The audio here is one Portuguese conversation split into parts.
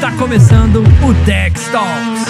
Está começando o Tech Talks.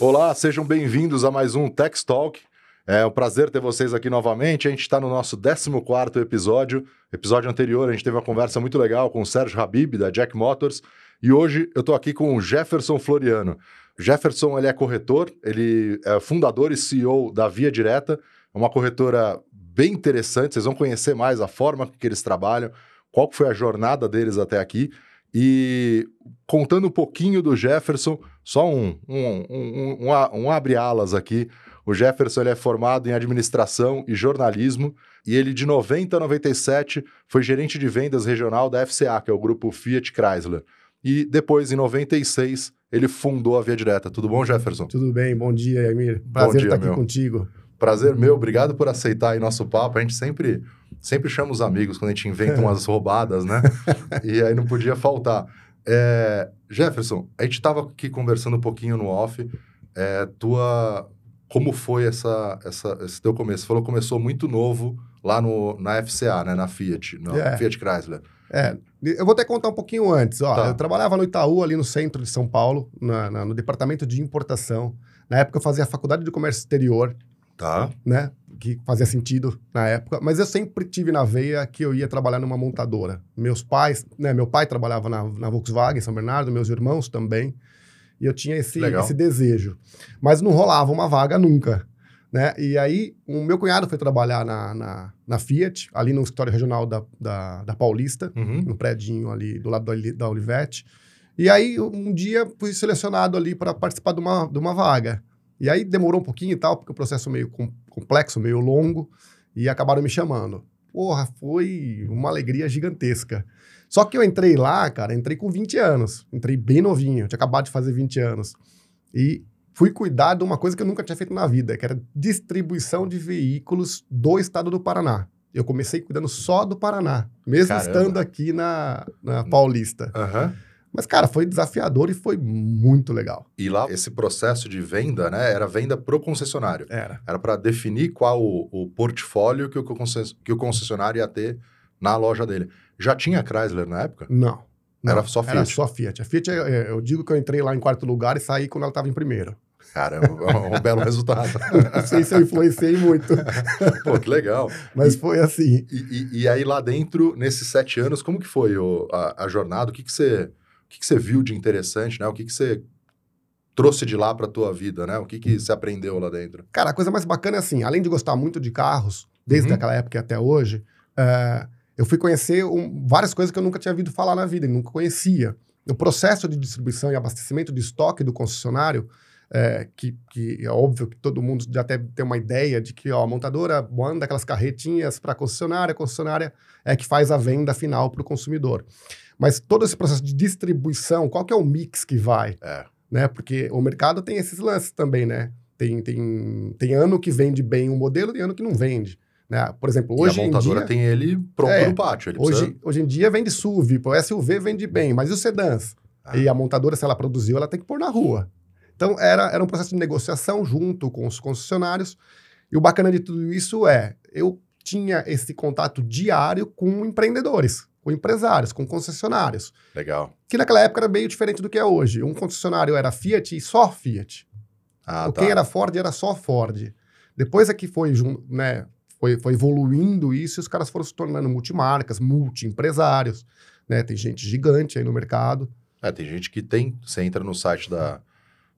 Olá, sejam bem-vindos a mais um Tech Talk. É um prazer ter vocês aqui novamente. A gente está no nosso 14 episódio. Episódio anterior, a gente teve uma conversa muito legal com o Sérgio Habib, da Jack Motors. E hoje eu estou aqui com o Jefferson Floriano. Jefferson ele é corretor, ele é fundador e CEO da Via Direta, é uma corretora bem interessante, vocês vão conhecer mais a forma que eles trabalham, qual foi a jornada deles até aqui. E contando um pouquinho do Jefferson, só um, um, um, um, um abre-alas aqui. O Jefferson ele é formado em administração e jornalismo e ele, de 90 a 97, foi gerente de vendas regional da FCA, que é o grupo Fiat Chrysler. E depois, em 96, ele fundou a Via Direta. Tudo bom, Jefferson? Tudo bem, bom dia, Emir. Prazer dia, estar aqui meu. contigo. Prazer meu, obrigado por aceitar aí nosso papo. A gente sempre, sempre chama os amigos quando a gente inventa umas roubadas, né? e aí não podia faltar. É, Jefferson, a gente estava aqui conversando um pouquinho no off. É, tua, como foi essa, essa, esse teu começo? Você falou que começou muito novo lá no, na FCA, né? Na Fiat, no é. Fiat Chrysler. É, eu vou até contar um pouquinho antes. Ó, tá. Eu trabalhava no Itaú, ali no centro de São Paulo, na, na, no departamento de importação. Na época eu fazia a faculdade de comércio exterior. Tá. Né? Que fazia sentido na época. Mas eu sempre tive na veia que eu ia trabalhar numa montadora. Meus pais, né? Meu pai trabalhava na, na Volkswagen, São Bernardo, meus irmãos também. E eu tinha esse, esse desejo. Mas não rolava uma vaga nunca. Né? E aí, o meu cunhado foi trabalhar na, na, na Fiat, ali no escritório regional da, da, da Paulista, uhum. no prédio ali do lado da, da Olivetti. E aí, um dia, fui selecionado ali para participar de uma, de uma vaga. E aí, demorou um pouquinho e tal, porque o processo meio com, complexo, meio longo, e acabaram me chamando. Porra, foi uma alegria gigantesca. Só que eu entrei lá, cara, entrei com 20 anos. Entrei bem novinho, tinha acabado de fazer 20 anos. E fui cuidar de uma coisa que eu nunca tinha feito na vida, que era distribuição de veículos do estado do Paraná. Eu comecei cuidando só do Paraná, mesmo Caramba. estando aqui na, na Paulista. Uhum. Mas, cara, foi desafiador e foi muito legal. E lá, esse processo de venda, né, era venda pro concessionário. Era. Era para definir qual o, o portfólio que o, que o concessionário ia ter na loja dele. Já tinha Chrysler na época? Não. Não, era só Fiat? Era só Fiat. A Fiat, é, é, eu digo que eu entrei lá em quarto lugar e saí quando ela estava em primeiro. Cara, é um belo resultado. Não sei se eu influenciei muito. Pô, que legal. Mas e, foi assim. E, e, e, aí lá dentro, nesses sete anos, como que foi o, a, a, jornada? O que que você, que que você viu de interessante, né? O que que você trouxe de lá para tua vida, né? O que que você aprendeu lá dentro? Cara, a coisa mais bacana é assim, além de gostar muito de carros, desde uhum. aquela época até hoje, é, eu fui conhecer um, várias coisas que eu nunca tinha ouvido falar na vida, nunca conhecia. O processo de distribuição e abastecimento de estoque do concessionário é, que, que, é óbvio que todo mundo já deve ter uma ideia de que ó, a montadora manda aquelas carretinhas para a concessionária, a concessionária é que faz a venda final para o consumidor. Mas todo esse processo de distribuição, qual que é o mix que vai? É. Né? Porque o mercado tem esses lances também, né? Tem, tem, tem ano que vende bem um modelo, tem ano que não vende. Né? Por exemplo, hoje e a montadora dia, tem ele pronto é, no pátio. hoje, precisa... hoje em dia vende SUV, o SUV vende bem, mas e os sedãs? Ah. E a montadora, se ela produziu, ela tem que pôr na rua. Então, era, era um processo de negociação junto com os concessionários. E o bacana de tudo isso é, eu tinha esse contato diário com empreendedores, com empresários, com concessionários. Legal. Que naquela época era meio diferente do que é hoje. Um concessionário era Fiat e só Fiat. Ah, o tá. Quem era Ford era só Ford. Depois é que foi, né, foi, foi evoluindo isso e os caras foram se tornando multimarcas, multi-empresários. Né? Tem gente gigante aí no mercado. É, tem gente que tem, você entra no site da,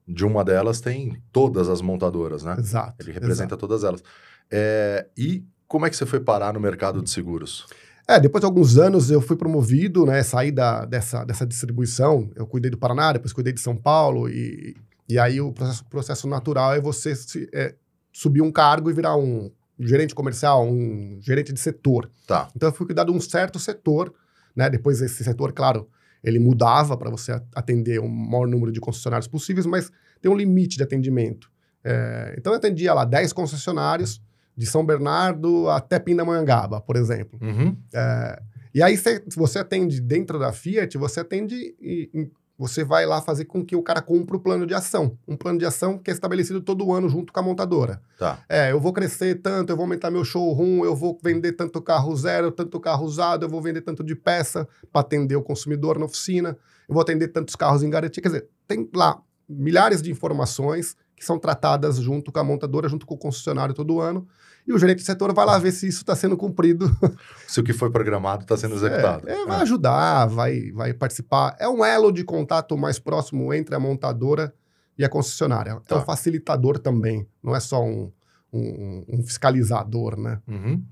de uma delas tem todas as montadoras, né? Exato. Ele representa exato. todas elas. É, e como é que você foi parar no mercado de seguros? É, depois de alguns anos eu fui promovido, né? Saí da, dessa, dessa distribuição. Eu cuidei do Paraná, depois cuidei de São Paulo. E, e aí o processo, processo natural é você se, é, subir um cargo e virar um gerente comercial, um gerente de setor. Tá. Então eu fui cuidar de um certo setor, né? Depois esse setor, claro, ele mudava para você atender o maior número de concessionários possíveis, mas tem um limite de atendimento. É, então eu atendia lá 10 concessionários, de São Bernardo até Pindamonhangaba, por exemplo. Uhum. É, e aí, se você atende dentro da Fiat, você atende em, você vai lá fazer com que o cara compre o plano de ação. Um plano de ação que é estabelecido todo ano junto com a montadora. Tá. É, eu vou crescer tanto, eu vou aumentar meu showroom, eu vou vender tanto carro zero, tanto carro usado, eu vou vender tanto de peça para atender o consumidor na oficina, eu vou atender tantos carros em garantia. Quer dizer, tem lá milhares de informações que são tratadas junto com a montadora, junto com o concessionário todo ano. E o gerente de setor vai lá ver se isso está sendo cumprido. Se o que foi programado está sendo executado. É, é, vai ajudar, vai, vai participar. É um elo de contato mais próximo entre a montadora e a concessionária. Tá. É um facilitador também, não é só um, um, um fiscalizador, né? Uhum.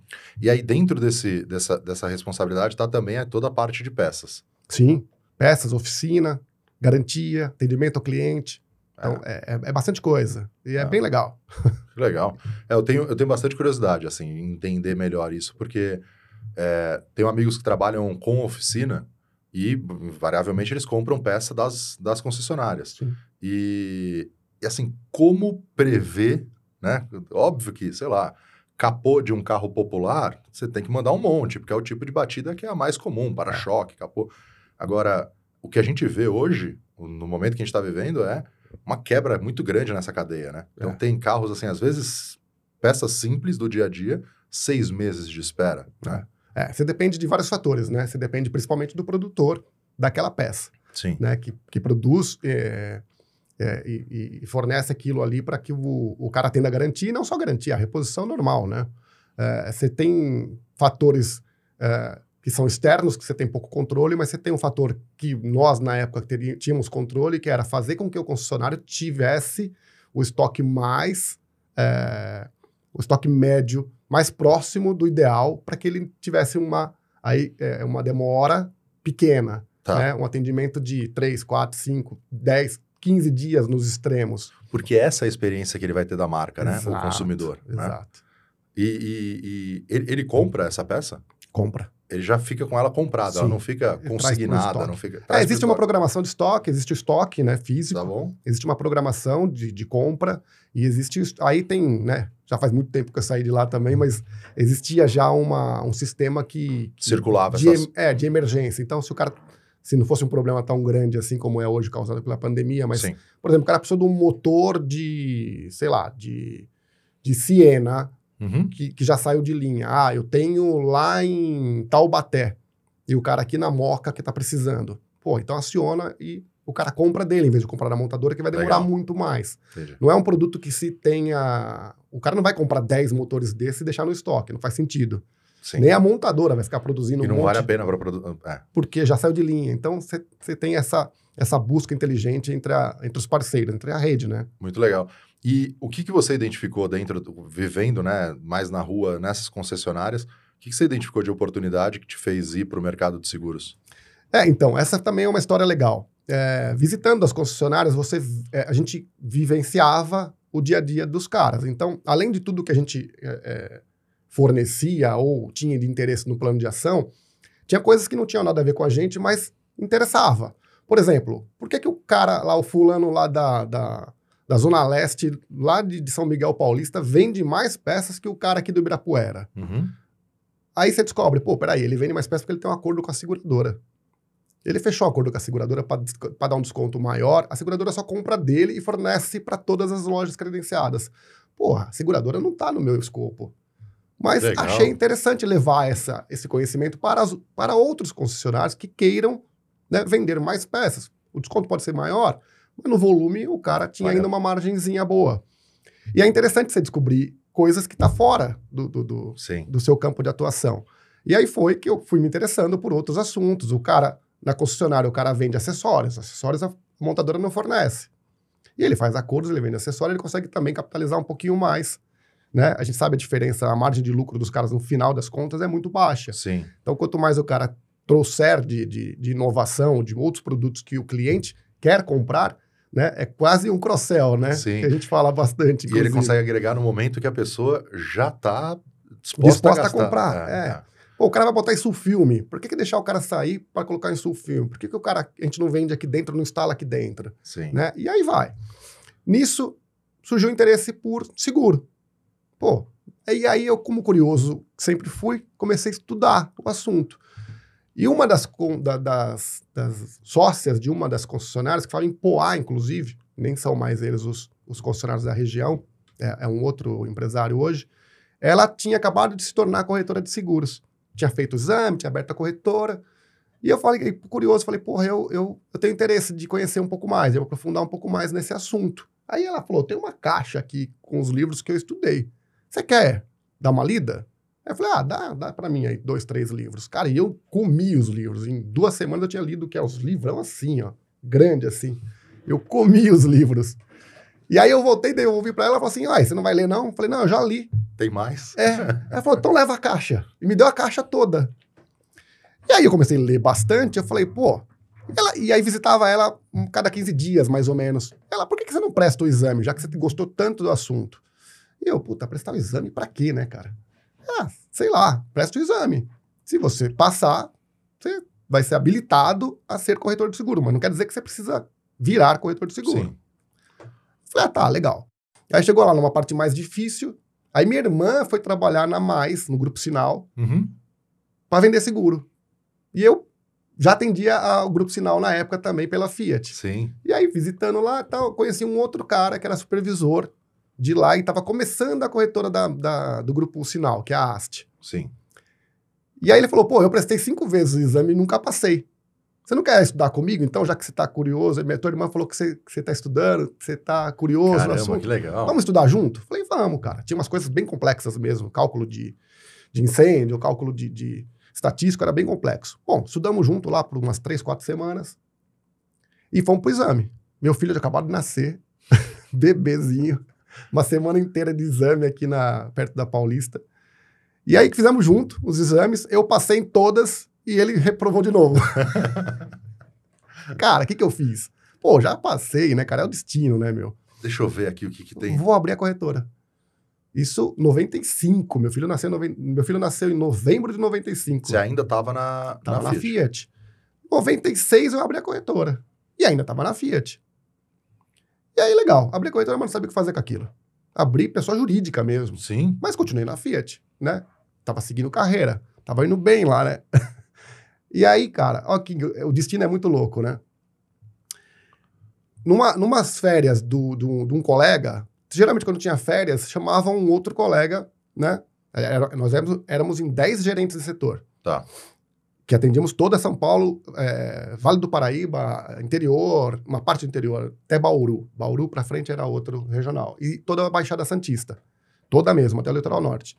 E aí, dentro desse, dessa, dessa responsabilidade, está também toda a parte de peças. Sim, peças, oficina, garantia, atendimento ao cliente. Então, é, é, é bastante coisa. E é, É. bem legal. Legal. É, eu, tenho, eu tenho bastante curiosidade, assim, em entender melhor isso, porque é, tenho amigos que trabalham com oficina e, variavelmente, eles compram peça das, das concessionárias. Sim. E, e, assim, como prever, né? Óbvio que, sei lá, capô de um carro popular, você tem que mandar um monte, porque é o tipo de batida que é a mais comum, para-choque, capô. Agora, o que a gente vê hoje, no momento que a gente está vivendo, é uma quebra muito grande nessa cadeia, né? Então É. tem carros, assim, às vezes, peças simples do dia a dia, seis meses de espera, né? É, você depende de vários fatores, né? Você depende principalmente do produtor daquela peça. Sim. né, que, que produz é, é, e, e fornece aquilo ali para que o, o cara tenha garantia, e não só garantia, a reposição normal, né? É, você tem fatores é, que são externos, que você tem pouco controle, mas você tem um fator que nós, na época, tínhamos controle, que era fazer com que o concessionário tivesse o estoque mais, é, o estoque médio mais próximo do ideal para que ele tivesse uma, aí, é, uma demora pequena, Tá. né? Um atendimento de 3, 4, 5, 10, 15 dias nos extremos. Porque essa é a experiência que ele vai ter da marca, né? O Exato, consumidor. Né? Exato. E, e- e ele, ele compra essa peça? Compra. Ele já fica com ela comprada, ela Sim. não fica consignada, não fica. É, existe uma programação de estoque, existe o estoque né, físico, Tá bom? existe uma programação de, de compra e existe. ist- Aí tem, né? Já faz muito tempo que eu saí de lá também, mas existia já uma, um sistema que. que- Circulava de, essas- É, de emergência. Então, se o cara. Se não fosse um problema tão grande assim como é hoje, causado pela pandemia, mas Sim. Por exemplo, o cara precisou de um motor de, sei lá, de, de Siena, Uhum. que, que já saiu de linha. Ah, eu tenho lá em Taubaté. E o cara aqui na Moca que tá precisando. Pô, então aciona e o cara compra dele, em vez de comprar da montadora, que vai demorar Legal. muito mais. Entendi. Não é um produto que se tenha. O cara não vai comprar 10 motores desse e deixar no estoque, não faz sentido. Sim. Nem a montadora vai ficar produzindo E um não monte vale a pena para produzir. É. porque já saiu de linha. Então você tem essa, essa busca inteligente entre, a, entre os parceiros, entre a rede, né? Muito legal. E o que, que você identificou dentro, do- vivendo né, mais na rua, nessas concessionárias, o que, que você identificou de oportunidade que te fez ir para o mercado de seguros? É, então, essa também é uma história legal. É, visitando as concessionárias, você, é, a gente vivenciava o dia a dia dos caras. Então, além de tudo que a gente é, é, fornecia ou tinha de interesse no plano de ação, tinha coisas que não tinham nada a ver com a gente, mas interessava. Por exemplo, por que, que o cara lá, o fulano lá da, da, da Zona Leste, lá de, de São Miguel Paulista, vende mais peças que o cara aqui do Ibirapuera? Uhum. Aí você descobre, pô, peraí, ele vende mais peças porque ele tem um acordo com a seguradora. Ele fechou o acordo com a seguradora para dar um desconto maior, a seguradora só compra dele e fornece para todas as lojas credenciadas. Porra, a seguradora não está no meu escopo. Mas Legal. achei interessante levar essa, esse conhecimento para, as- para outros concessionários que queiram né, vender mais peças. O desconto pode ser maior, mas no volume o cara tinha Olha. ainda uma margenzinha boa. E é interessante você descobrir coisas que tá fora do, do, do, do seu campo de atuação. E aí foi que eu fui me interessando por outros assuntos. O cara, na concessionária, o cara vende acessórios. Acessórios a montadora não fornece. E ele faz acordos, ele vende acessório, ele consegue também capitalizar um pouquinho mais. Né? A gente sabe a diferença, a margem de lucro dos caras no final das contas é muito baixa. Sim. Então, quanto mais o cara trouxer de, de, de inovação, de outros produtos que o cliente quer comprar, né? É quase um cross-sell, né? Sim. Que a gente fala bastante. E ele inclusive. consegue agregar no momento que a pessoa já está disposta, Disposta a gastar. comprar, é. Pô, o cara vai botar em sulfilme. Por que, que deixar o cara sair para colocar em sulfilme? Por que, que o cara a gente não vende aqui dentro, não instala aqui dentro? Sim. Né? E aí vai. Nisso surgiu o interesse por seguro. Pô, e aí eu, como curioso, sempre fui, comecei a estudar o assunto. E uma das, da- das, das sócias de uma das concessionárias, que fala em Poá, inclusive, nem são mais eles os, os concessionários da região, é, é um outro empresário hoje, ela tinha acabado de se tornar corretora de seguros. Tinha feito o exame, tinha aberto a corretora. E eu falei, curioso, falei, porra, eu, eu, eu tenho interesse de conhecer um pouco mais, de aprofundar um pouco mais nesse assunto. Aí ela falou, tem uma caixa aqui com os livros que eu estudei. Você quer dar uma lida? Aí eu falei, ah, dá, dá pra mim aí dois, três livros. Cara, e eu comi os livros. Em duas semanas eu tinha lido que é os livrão assim, ó, grande assim. Eu comi os livros. E aí eu voltei, devolvi pra ela, ela falou assim, ai, você não vai ler não? Eu falei, não, eu já li. Tem mais? É. Ela falou, então leva a caixa. E me deu a caixa toda. E aí eu comecei a ler bastante, eu falei, pô. Ela, e aí visitava ela cada 15 dias, mais ou menos. Ela, por que, que você não presta o exame, já que você gostou tanto do assunto? E eu, puta, prestar o exame pra quê, né, cara? Ah, sei lá, presta o exame. Se você passar, você vai ser habilitado a ser corretor de seguro, mas não quer dizer que você precisa virar corretor de seguro. Sim. Falei, ah, tá, legal. Aí chegou lá numa parte mais difícil. Aí minha irmã foi trabalhar na Mais, no Grupo Sinal, Uhum. para vender seguro. E eu já atendia ao Grupo Sinal na época também pela Fiat. Sim. E aí, visitando lá, tal, conheci um outro cara que era supervisor de lá e estava começando a corretora da, da- do Grupo Sinal, que é a AST. Sim. E aí ele falou, pô, eu prestei cinco vezes o exame e nunca passei. Você não quer estudar comigo? Então, já que você está curioso, minha tua irmã falou que você está estudando, que você está curioso no Caramba, assunto. que legal. Vamos estudar junto? Falei, vamos, cara. Tinha umas coisas bem complexas mesmo. Cálculo de, de incêndio, cálculo de, de estatístico, era bem complexo. Bom, estudamos junto lá por umas três, quatro semanas. E fomos pro exame. Meu filho tinha acabado de nascer, bebezinho. Uma semana inteira de exame aqui na, perto da Paulista. E aí que fizemos junto os exames. Eu passei em todas e ele reprovou de novo. cara, o que, que eu fiz? Pô, já passei, né, cara? É o destino, né, meu? Deixa eu ver aqui o que, que tem. Vou abrir a corretora. Isso 95. Meu filho nasceu, noven- meu filho nasceu em novembro de 95. Você ainda estava na, Tava na Fiat. Fiat. 96 eu abri a corretora. E ainda tava na Fiat. E aí, legal. Abri a corretora, mas não sabia o que fazer com aquilo. Abri pessoa jurídica mesmo. Sim. Mas continuei na Fiat, né? Tava seguindo carreira. Tava indo bem lá, né? e aí, cara, ó, que, o destino é muito louco, né? Numa, numas férias do, do, de um colega, geralmente quando tinha férias, chamavam um outro colega, né? Era- nós éramos, éramos em 10 gerentes de setor. Tá. Que atendíamos toda São Paulo, é, Vale do Paraíba, interior, uma parte do interior, até Bauru. Bauru para frente era outro regional. E toda a Baixada Santista. Toda mesmo, até o litoral norte.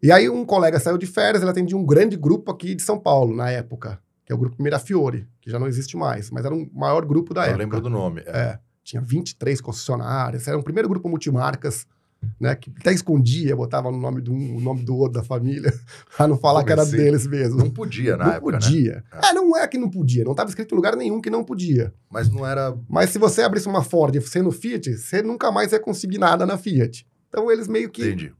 E aí um colega saiu de férias, ele atendia um grande grupo aqui de São Paulo, na época, que é o grupo Mirafiore, que já não existe mais, mas era um maior grupo da eu época. lembro do nome. É. É, tinha 23 concessionárias, era um primeiro grupo multimarcas, né, que até escondia, botava no nome do um, o nome do outro da família, pra não falar que era Comecei. deles mesmo. Não podia na não época, né? podia. É, não é que não podia, não estava escrito em lugar nenhum que não podia. Mas não era. Mas se você abrisse uma Ford sendo Fiat, você nunca mais ia conseguir nada na Fiat. Então eles meio que Entendi.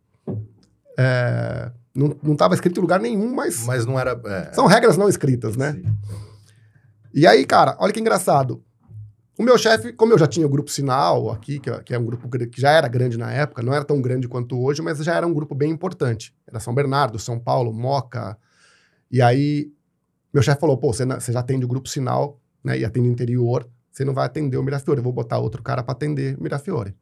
é, não não estava escrito em lugar nenhum, mas, Mas não era. é, são regras não escritas, né? sim. E aí, cara, olha que engraçado. O meu chefe, como eu já tinha o grupo Sinal aqui, que, é- que é um grupo gr- que já era grande na época, não era tão grande quanto hoje, mas já era um grupo bem importante. Era São Bernardo, São Paulo, Moca. E aí, meu chefe falou: pô, você, já atende o grupo Sinal, né, e atende interior, você não vai atender o Mirafiore, eu vou botar outro cara para atender o Mirafiore.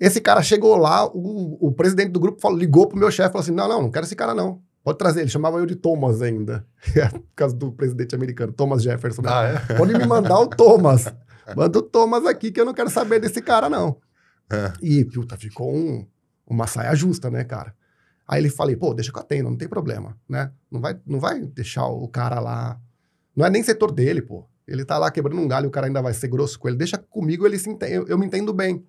Esse cara chegou lá, o, o presidente do grupo falou, ligou pro meu chefe e falou assim: não, não, não quero esse cara não. Pode trazer. Ele chamava eu de Thomas ainda, por causa do presidente americano, Thomas Jefferson. Ah, é? Pode me mandar o Thomas. Manda o Thomas aqui que eu não quero saber desse cara, não. É. E, puta, ficou um- uma saia justa, né, cara? Aí ele falei, pô, deixa que eu atendo, não tem problema, né? Não vai, não vai deixar o cara lá. Não é nem setor dele, pô. Ele tá lá quebrando um galho e o cara ainda vai ser grosso com ele. Deixa comigo, ele se ente- eu, eu me entendo bem.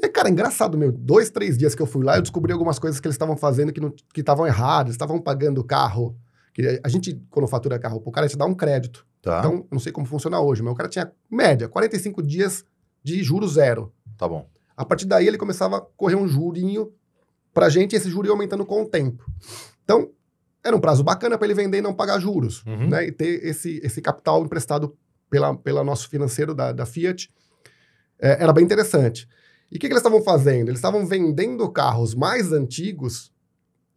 E, aí, cara, engraçado, meu. Dois, três dias que eu fui lá, eu descobri algumas coisas que eles estavam fazendo que não- que estavam erradas. Estavam pagando o carro. Que a gente, quando fatura carro pro cara, a gente dá um crédito. Tá. Então, não sei como funciona hoje, mas o cara tinha, média, 45 dias de juro zero. Tá bom. A partir daí, ele começava a correr um jurinho pra gente, e esse juro ia aumentando com o tempo. Então, era um prazo bacana para ele vender e não pagar juros, Uhum. né? E ter esse, esse capital emprestado pela, pela nosso financeiro da, da Fiat. É, era bem interessante. E o que, que eles estavam fazendo? Eles estavam vendendo carros mais antigos.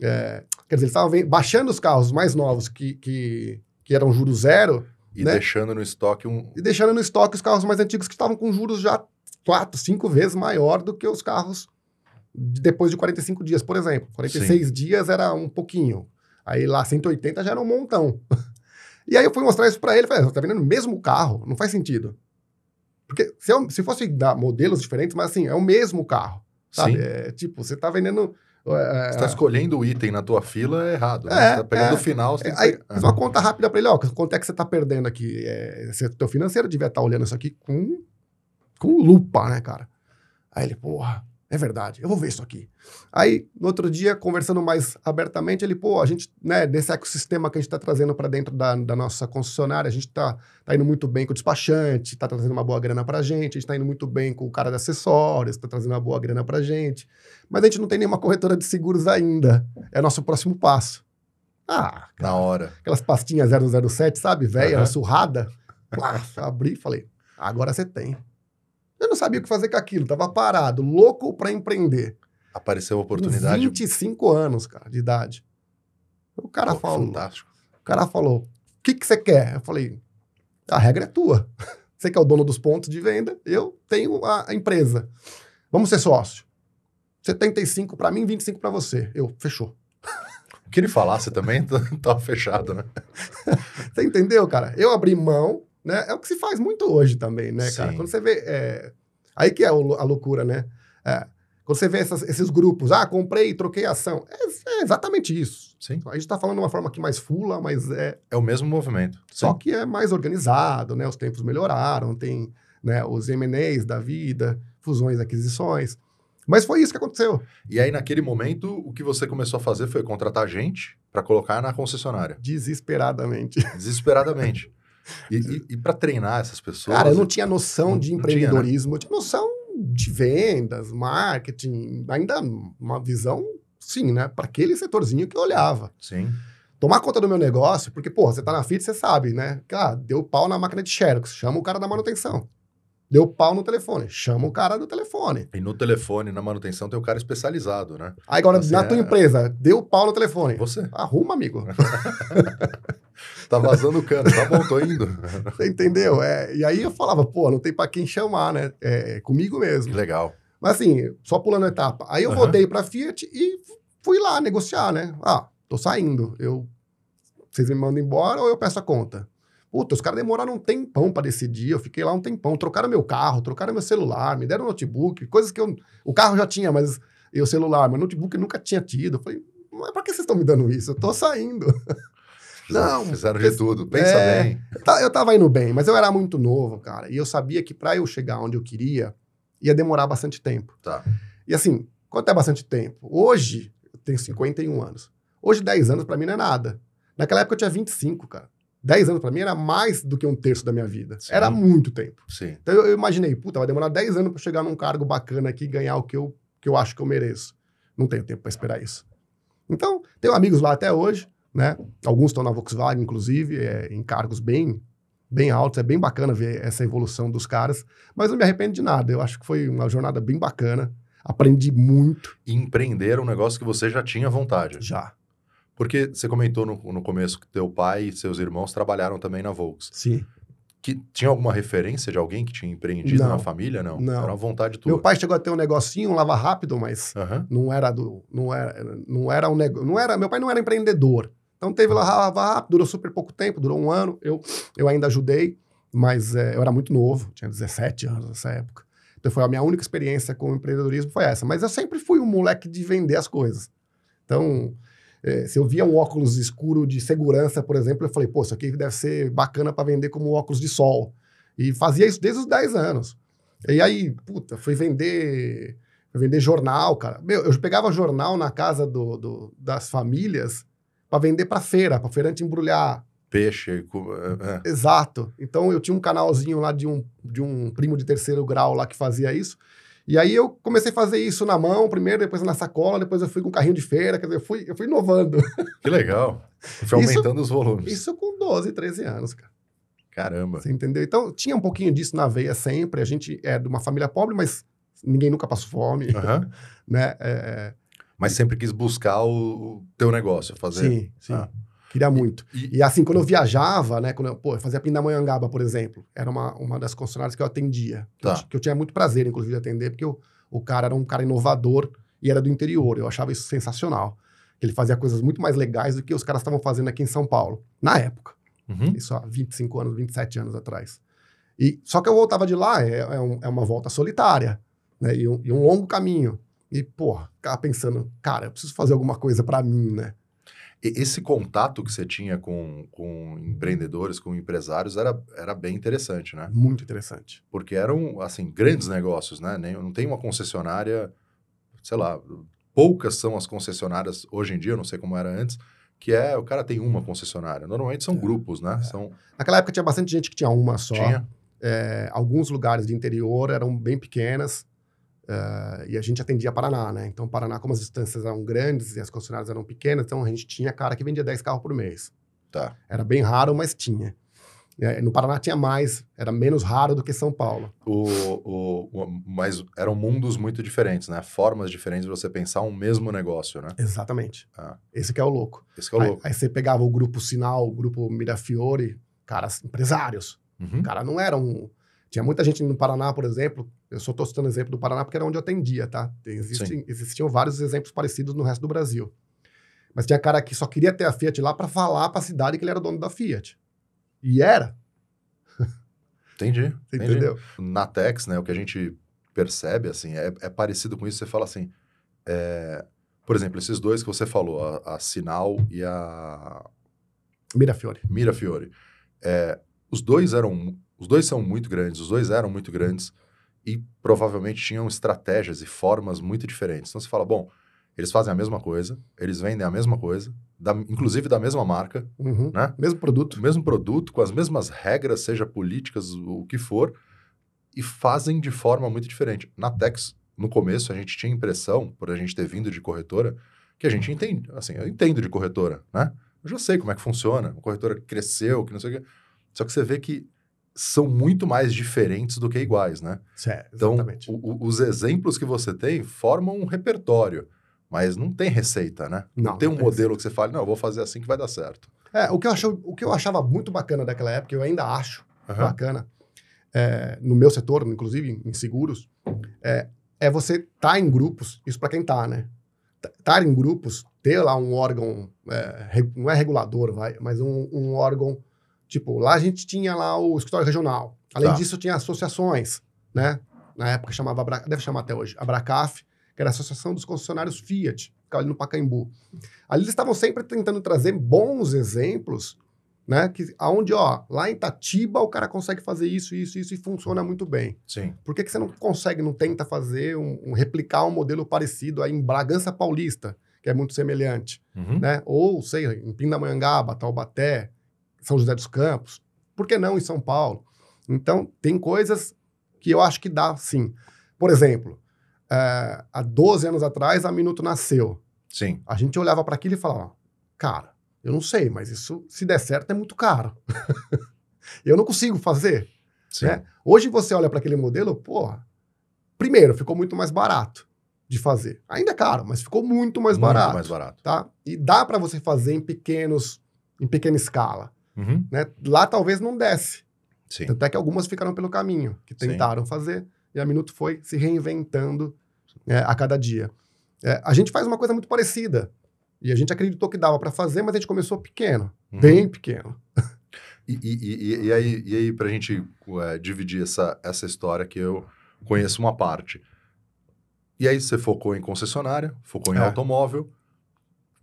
é, Quer dizer, eles estavam baixando os carros mais novos que, que, que eram juros zero E né? deixando no estoque um. e deixando no estoque os carros mais antigos que estavam com juros já quatro, cinco vezes maior do que os carros de- depois de 45 dias, por exemplo. 46 dias era um pouquinho. Aí lá 180 já era um montão. E aí eu fui mostrar isso pra ele, falei, "Ah, tá vendendo o mesmo carro, não faz sentido. Porque se, eu- se fosse dar modelos diferentes, mas assim, é o mesmo carro, sabe? Sim. É, tipo, você tá vendendo... é, Você tá escolhendo o item na tua fila é errado. né? É, você tá pegando é. o final, você que Aí, pegar- fiz uma conta rápida pra ele, ó, quanto é que você tá perdendo aqui? É, você, teu financeiro devia estar olhando isso aqui com, com lupa, né, cara? Aí ele, porra, é verdade, eu vou ver isso aqui. Aí, no outro dia, conversando mais abertamente, ele, pô, a gente, né, nesse ecossistema que a gente tá trazendo para dentro da, da nossa concessionária, a gente tá, tá indo muito bem com o despachante, tá trazendo uma boa grana pra gente, a gente tá indo muito bem com o cara de acessórios, tá trazendo uma boa grana pra gente, mas a gente não tem nenhuma corretora de seguros ainda. É nosso próximo passo. Ah, Na hora. aquelas pastinhas 007, sabe? Velha, Aham. surrada. Plá, abri e falei, agora você tem. Eu não sabia o que fazer com aquilo, tava parado, louco pra empreender. Apareceu a oportunidade. 25 anos, cara, de idade. O cara Pô, falou, Fantástico. o cara falou, o que, que você quer? Eu falei, a regra é tua. Você que é o dono dos pontos de venda, eu tenho a, a empresa. Vamos ser sócio. 75 pra mim, 25 pra você. Eu, fechou. O que ele falasse também tava fechado, né? Você entendeu, cara? Eu abri mão, né? É o que se faz muito hoje também, né, cara? Sim. Quando você vê. é, Aí que é a loucura, né? É, Quando você vê essas- esses grupos, ah, comprei, troquei ação. É, é exatamente isso. Sim. A gente tá falando de uma forma aqui mais fula, mas é. É o mesmo movimento. Só Sim. que é mais organizado, né? Os tempos melhoraram, tem né, os M&As da vida, fusões, aquisições. Mas foi isso que aconteceu. E aí, naquele momento, o que você começou a fazer foi contratar gente para colocar na concessionária. Desesperadamente. Desesperadamente. E, e, e para treinar essas pessoas. Cara, eu não tinha noção Não- de não tinha, né? empreendedorismo, eu tinha noção de vendas, marketing, ainda uma visão, sim, né? Para aquele setorzinho que eu olhava. Sim. Tomar conta do meu negócio, porque, pô, você tá na FIT, você sabe, né? Ah, deu pau na máquina de Xerox, chama o cara da manutenção. Deu pau no telefone, chama o cara do telefone. E no telefone, na manutenção, tem o cara especializado, né? Aí agora, Você na tua é- empresa, deu pau no telefone. Você. Arruma, amigo. Tá vazando o cano. Tá bom, tô indo. Você entendeu? É, e aí eu falava, pô, não tem pra quem chamar, né? É, comigo mesmo. Legal. Mas assim, só pulando etapa. Aí eu Aham. voltei pra Fiat e fui lá negociar, né? Ah, tô saindo. Eu, vocês me mandam embora ou eu peço a conta? Puta, os caras demoraram um tempão pra decidir. Eu fiquei lá um tempão. Trocaram meu carro, trocaram meu celular, me deram notebook, coisas que eu. O carro já tinha, mas. E o celular, mas notebook nunca tinha tido. Eu falei, mas pra que vocês estão me dando isso? Eu tô saindo. Não, Fizeram de tudo. Pensa é. bem. Eu ta- Eu tava indo bem, mas eu era muito novo, cara. E eu sabia que pra eu chegar onde eu queria, ia demorar bastante tempo. Tá. E assim, quanto é bastante tempo? Hoje, eu tenho 51 anos. Hoje, 10 anos pra mim não é nada. Naquela época eu tinha 25, cara. 10 anos pra mim era mais do que um terço da minha vida. Sim. Era muito tempo. Sim. Então eu, eu imaginei, puta, vai demorar 10 anos pra chegar num cargo bacana aqui e ganhar o que eu, que eu acho que eu mereço. Não tenho tempo pra esperar isso. Então, tenho amigos lá até hoje, né? Alguns estão na Volkswagen, inclusive, é, em cargos bem, bem altos. É bem bacana ver essa evolução dos caras. Mas não me arrependo de nada. Eu acho que foi uma jornada bem bacana. Aprendi muito E empreender é um negócio que você já tinha vontade. já. Porque você comentou no, no começo que teu pai e seus irmãos trabalharam também na Volks. Sim. Que tinha alguma referência de alguém que tinha empreendido Não. na família? Não. Não. Era uma vontade tua. Meu pai chegou a ter um negocinho, um lava rápido, mas Aham. não era do não era não era um negócio não era meu pai não era empreendedor então teve lá rápido durou super pouco tempo durou um ano eu eu ainda ajudei mas é, eu era muito novo tinha 17 anos nessa época. Então foi a minha única experiência com empreendedorismo foi essa. Mas eu sempre fui um moleque de vender as coisas. Então é, se eu via um óculos escuro de segurança por exemplo eu falei pô isso aqui deve ser bacana para vender como óculos de sol. E fazia isso desde os 10 anos. E aí puta fui vender Fui vender jornal, cara. Meu, eu pegava jornal na casa do, do- das famílias para vender para feira, para feirante embrulhar. Peixe. é, é. Exato. Então eu tinha um canalzinho lá de um, de um primo de terceiro grau lá que fazia isso. E aí eu comecei a fazer isso na mão primeiro, depois na sacola, depois eu fui com carrinho de feira, quer dizer, eu fui, eu fui inovando. Que legal. Foi Isso- aumentando os volumes. Isso com 12, 13 anos, cara. Caramba. Você entendeu? Então tinha um pouquinho disso na veia sempre. A gente é de uma família pobre, mas ninguém nunca passou fome, Aham. né? É, Mas sempre quis buscar o, o teu negócio, fazer. Sim, sim. Ah. Queria muito. E, E assim, quando eu viajava, né? Quando eu, pô, eu fazia Pindamonhangaba, por exemplo, era uma, uma das concessionárias que eu atendia. Que, eu, Tá. ti- que eu tinha muito prazer, inclusive, de atender, porque o, o cara era um cara inovador e era do interior. Eu achava isso sensacional. Ele fazia coisas muito mais legais do que os caras estavam fazendo aqui em São Paulo, na época. Uhum. Isso há 25 anos, 27 anos atrás. E, só que eu voltava de lá, é, é um- é uma volta solitária, né? E um, e um longo caminho. E, porra, ficava pensando, cara, eu preciso fazer alguma coisa pra mim, né? Esse contato que você tinha com, com empreendedores, com empresários, era, era bem interessante, né? Muito interessante. Porque eram, assim, grandes negócios, né? Nem, não tem uma concessionária, sei lá, poucas são as concessionárias hoje em dia, eu não sei como era antes, que é, o cara tem uma concessionária. Normalmente são grupos, né? São, Naquela época tinha bastante gente que tinha uma só. tinha, É, alguns lugares de interior eram bem pequenas. É, e a gente atendia Paraná, né? Então, Paraná, como as distâncias eram grandes e as concessionárias eram pequenas, então a gente tinha cara que vendia 10 carros por mês. tá. Era bem raro, mas tinha. No Paraná tinha mais, era menos raro do que São Paulo. O, o, o- mas eram mundos muito diferentes, né? Formas diferentes de você pensar um mesmo negócio, né? Exatamente. Ah. Esse que é o louco. Esse que é o Aí, louco. aí você pegava o grupo Sinal, o grupo Mirafiore, caras empresários. Uhum. O cara não era um. Tinha muita gente no Paraná, por exemplo. Eu só estou citando exemplo do Paraná porque era onde eu atendia, tá? Tem- existem- existiam vários exemplos parecidos no resto do Brasil. Mas tinha cara que só queria ter a Fiat lá para falar para a cidade que ele era dono da Fiat. E era, Entendi. entendi. entendeu? Na Tex, né, o que a gente percebe, assim, é, é parecido com isso. Você fala assim, é, por exemplo, esses dois que você falou, a, a Sinal e a Mirafiore. Mirafiore, é, os dois eram, os dois são muito grandes, os dois eram muito grandes e provavelmente tinham estratégias e formas muito diferentes. Então você fala, bom, eles fazem a mesma coisa, eles vendem a mesma coisa, da- inclusive da mesma marca, Uhum. né? Mesmo produto. mesmo produto, com as mesmas regras, seja políticas, o que for, e fazem de forma muito diferente. Na Tex, no começo, a gente tinha a impressão, por a gente ter vindo de corretora, que a gente entende, assim, eu entendo de corretora, né? Eu já sei como é que funciona, a corretora cresceu, que não sei o quê. Só que você vê que são muito mais diferentes do que iguais, né? Certo, Então, exatamente. o- o- os exemplos que você tem formam um repertório, mas não tem receita, né? Não, tem um não tem modelo que você fale, não, eu vou fazer assim que vai dar certo. É, o que, eu acho, o que eu achava muito bacana daquela época, eu ainda acho Aham. bacana, é, no meu setor, inclusive em seguros, é, é você estar em grupos, isso para quem tá, né? Estar em grupos, ter lá um órgão, é, não é regulador, vai, mas um, um órgão, tipo, lá a gente tinha lá o escritório regional. Além Tá. disso, tinha associações, né? Na época chamava, deve chamar até hoje, Abracaf, que era a Associação dos Concessionários Fiat, ficava ali no Pacaembu. Ali eles estavam sempre tentando trazer bons exemplos, né? Que, aonde, ó, lá em Tatiba o cara consegue fazer isso, isso, isso e funciona muito bem. Sim. Por que, que você não consegue, não tenta fazer, um, um- replicar um modelo parecido aí em Bragança Paulista, que é muito semelhante, Uhum. né? Ou, sei, em Pindamonhangaba, Taubaté, São José dos Campos. Por que não em São Paulo? Então, tem coisas que eu acho que dá, sim. Por exemplo, eh, há 12 anos atrás, a Minuto nasceu. Sim. A gente olhava para aquilo e falava, cara, eu não sei, mas isso, se der certo, é muito caro. eu não consigo fazer. Né? Hoje você olha para aquele modelo, porra, primeiro, ficou muito mais barato de fazer. Ainda é caro, mas ficou muito mais Muito barato. mais barato. Tá? E dá para você fazer em pequenos, em pequena escala. Uhum. Né? Lá talvez não desse. Sim. Tanto é que algumas ficaram pelo caminho, que Sim. tentaram fazer, e a Minuto foi se reinventando é, a cada dia. É, a gente faz uma coisa muito parecida. E a gente acreditou que dava para fazer, mas a gente começou pequeno, Uhum. bem pequeno. E, e, e, e aí, e aí para a gente é, dividir essa, essa história que eu conheço uma parte. E aí você focou em concessionária, focou em É. automóvel,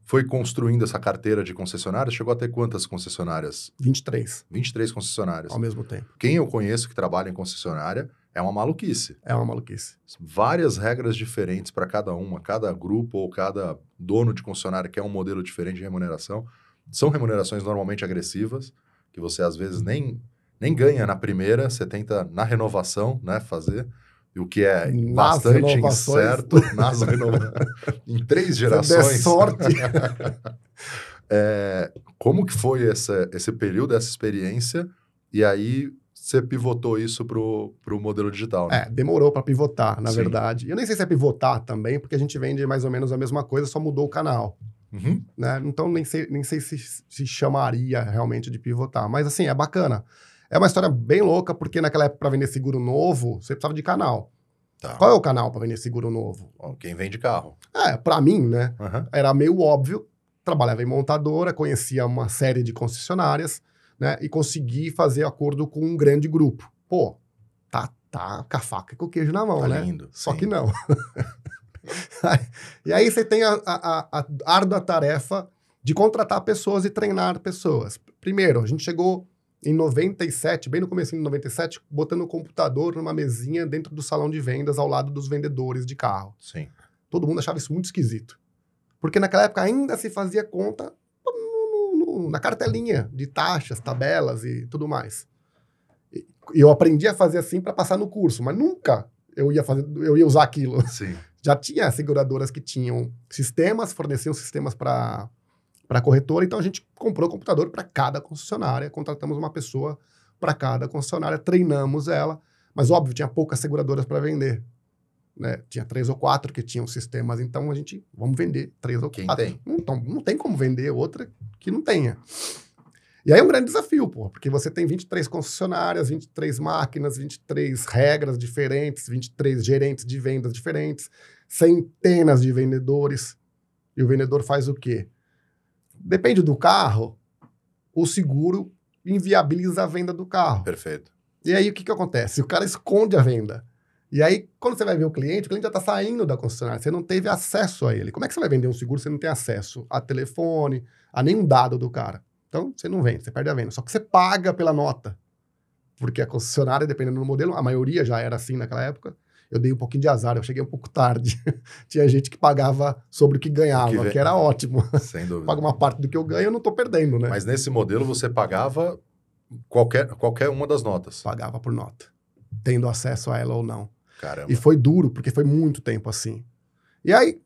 foi construindo essa carteira de concessionárias, chegou a ter quantas concessionárias? 23 23 concessionárias. ao mesmo tempo. Quem eu conheço que trabalha em concessionária é uma maluquice. É uma maluquice. Várias regras diferentes para cada uma, cada grupo ou cada dono de concessionária quer um modelo diferente de remuneração. São remunerações normalmente agressivas, que você às vezes nem, nem ganha na primeira, você tenta na renovação né, fazer, o que é Nas bastante renovações. incerto nas renovações. em três Se der gerações. sorte. É, como que foi essa, esse período, essa experiência? E aí você pivotou isso para o modelo digital, né? É, demorou para pivotar, na Sim. verdade. Eu nem sei se é pivotar também, porque a gente vende mais ou menos a mesma coisa, só mudou o canal. Uhum. né? Então nem sei, nem sei se se chamaria realmente de pivotar. Mas assim, é bacana. É uma história bem louca, porque naquela época, para vender seguro novo, você precisava de canal. Tá. Qual é o canal para vender seguro novo? Quem vende carro. É, para mim, né? Aham. Era meio óbvio. Trabalhava em montadora, conhecia uma série de concessionárias, né? E consegui fazer acordo com um grande grupo. Pô, tá, tá com a faca e com o queijo na mão, Tá né? lindo. Só sim. que não. e aí você tem a, a, a- a árdua tarefa de contratar pessoas e treinar pessoas. Primeiro, a gente chegou em 97, bem no começo de 97, botando o computador numa mesinha dentro do salão de vendas ao lado dos vendedores de carro. Sim. Todo mundo achava isso muito esquisito. Porque naquela época ainda se fazia conta no- no- na cartelinha de taxas, tabelas e tudo mais. E e eu aprendi a fazer assim para passar no curso, mas nunca eu ia fazer, eu ia usar aquilo Sim. já tinha seguradoras que tinham sistemas, forneciam sistemas para a corretora, então a gente comprou computador para cada concessionária, contratamos uma pessoa para cada concessionária, treinamos ela, mas óbvio, tinha poucas seguradoras para vender. Né? Tinha três ou quatro que tinham sistemas, então a gente, vamos vender três ou Quem quatro. tem? Não, não tem como vender outra que não tenha. E aí é um grande desafio, pô, porque você tem 23 concessionárias, 23 máquinas, 23 regras diferentes, 23 gerentes de vendas diferentes, centenas de vendedores. E o vendedor faz o quê? Depende do carro, o seguro inviabiliza a venda do carro. Perfeito. E aí o que, que acontece? O cara esconde a venda. E aí, quando você vai ver o cliente, o cliente já está saindo da concessionária, você não teve acesso a ele. Como é que você vai vender um seguro se você não tem acesso a telefone, a nenhum dado do cara? Então, você não vende, você perde a venda. Só que você paga pela nota. Porque a concessionária, dependendo do modelo, a maioria já era assim naquela época. Eu dei um pouquinho de azar, eu cheguei um pouco tarde. Tinha gente que pagava sobre o que ganhava, O que que, era ótimo. Sem dúvida. Paga uma parte do que eu ganho, eu não estou perdendo, né? Mas nesse modelo você pagava qualquer, qualquer uma das notas. Pagava por nota, tendo acesso a ela ou não. Caramba. E foi duro, porque foi muito tempo assim. E aí,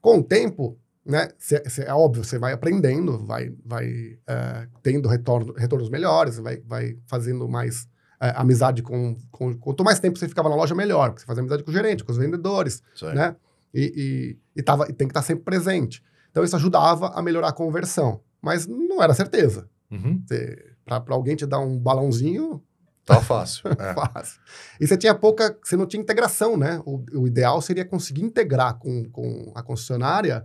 com o tempo, né, cê, cê- é óbvio, você vai aprendendo, vai, vai é, tendo retorno, retornos melhores, vai, vai fazendo mais é, amizade com, com. Quanto mais tempo você ficava na loja, melhor, porque você faz amizade com o gerente, com os vendedores, aí. né? E, e, e, tava, e tem que estar sempre presente. Então, isso ajudava a melhorar a conversão. Mas não era certeza. Uhum. Para alguém te dar um balãozinho, Tá fácil. É. Fácil. E você tinha pouca, você não tinha integração, né? O, o ideal seria conseguir integrar com, com a concessionária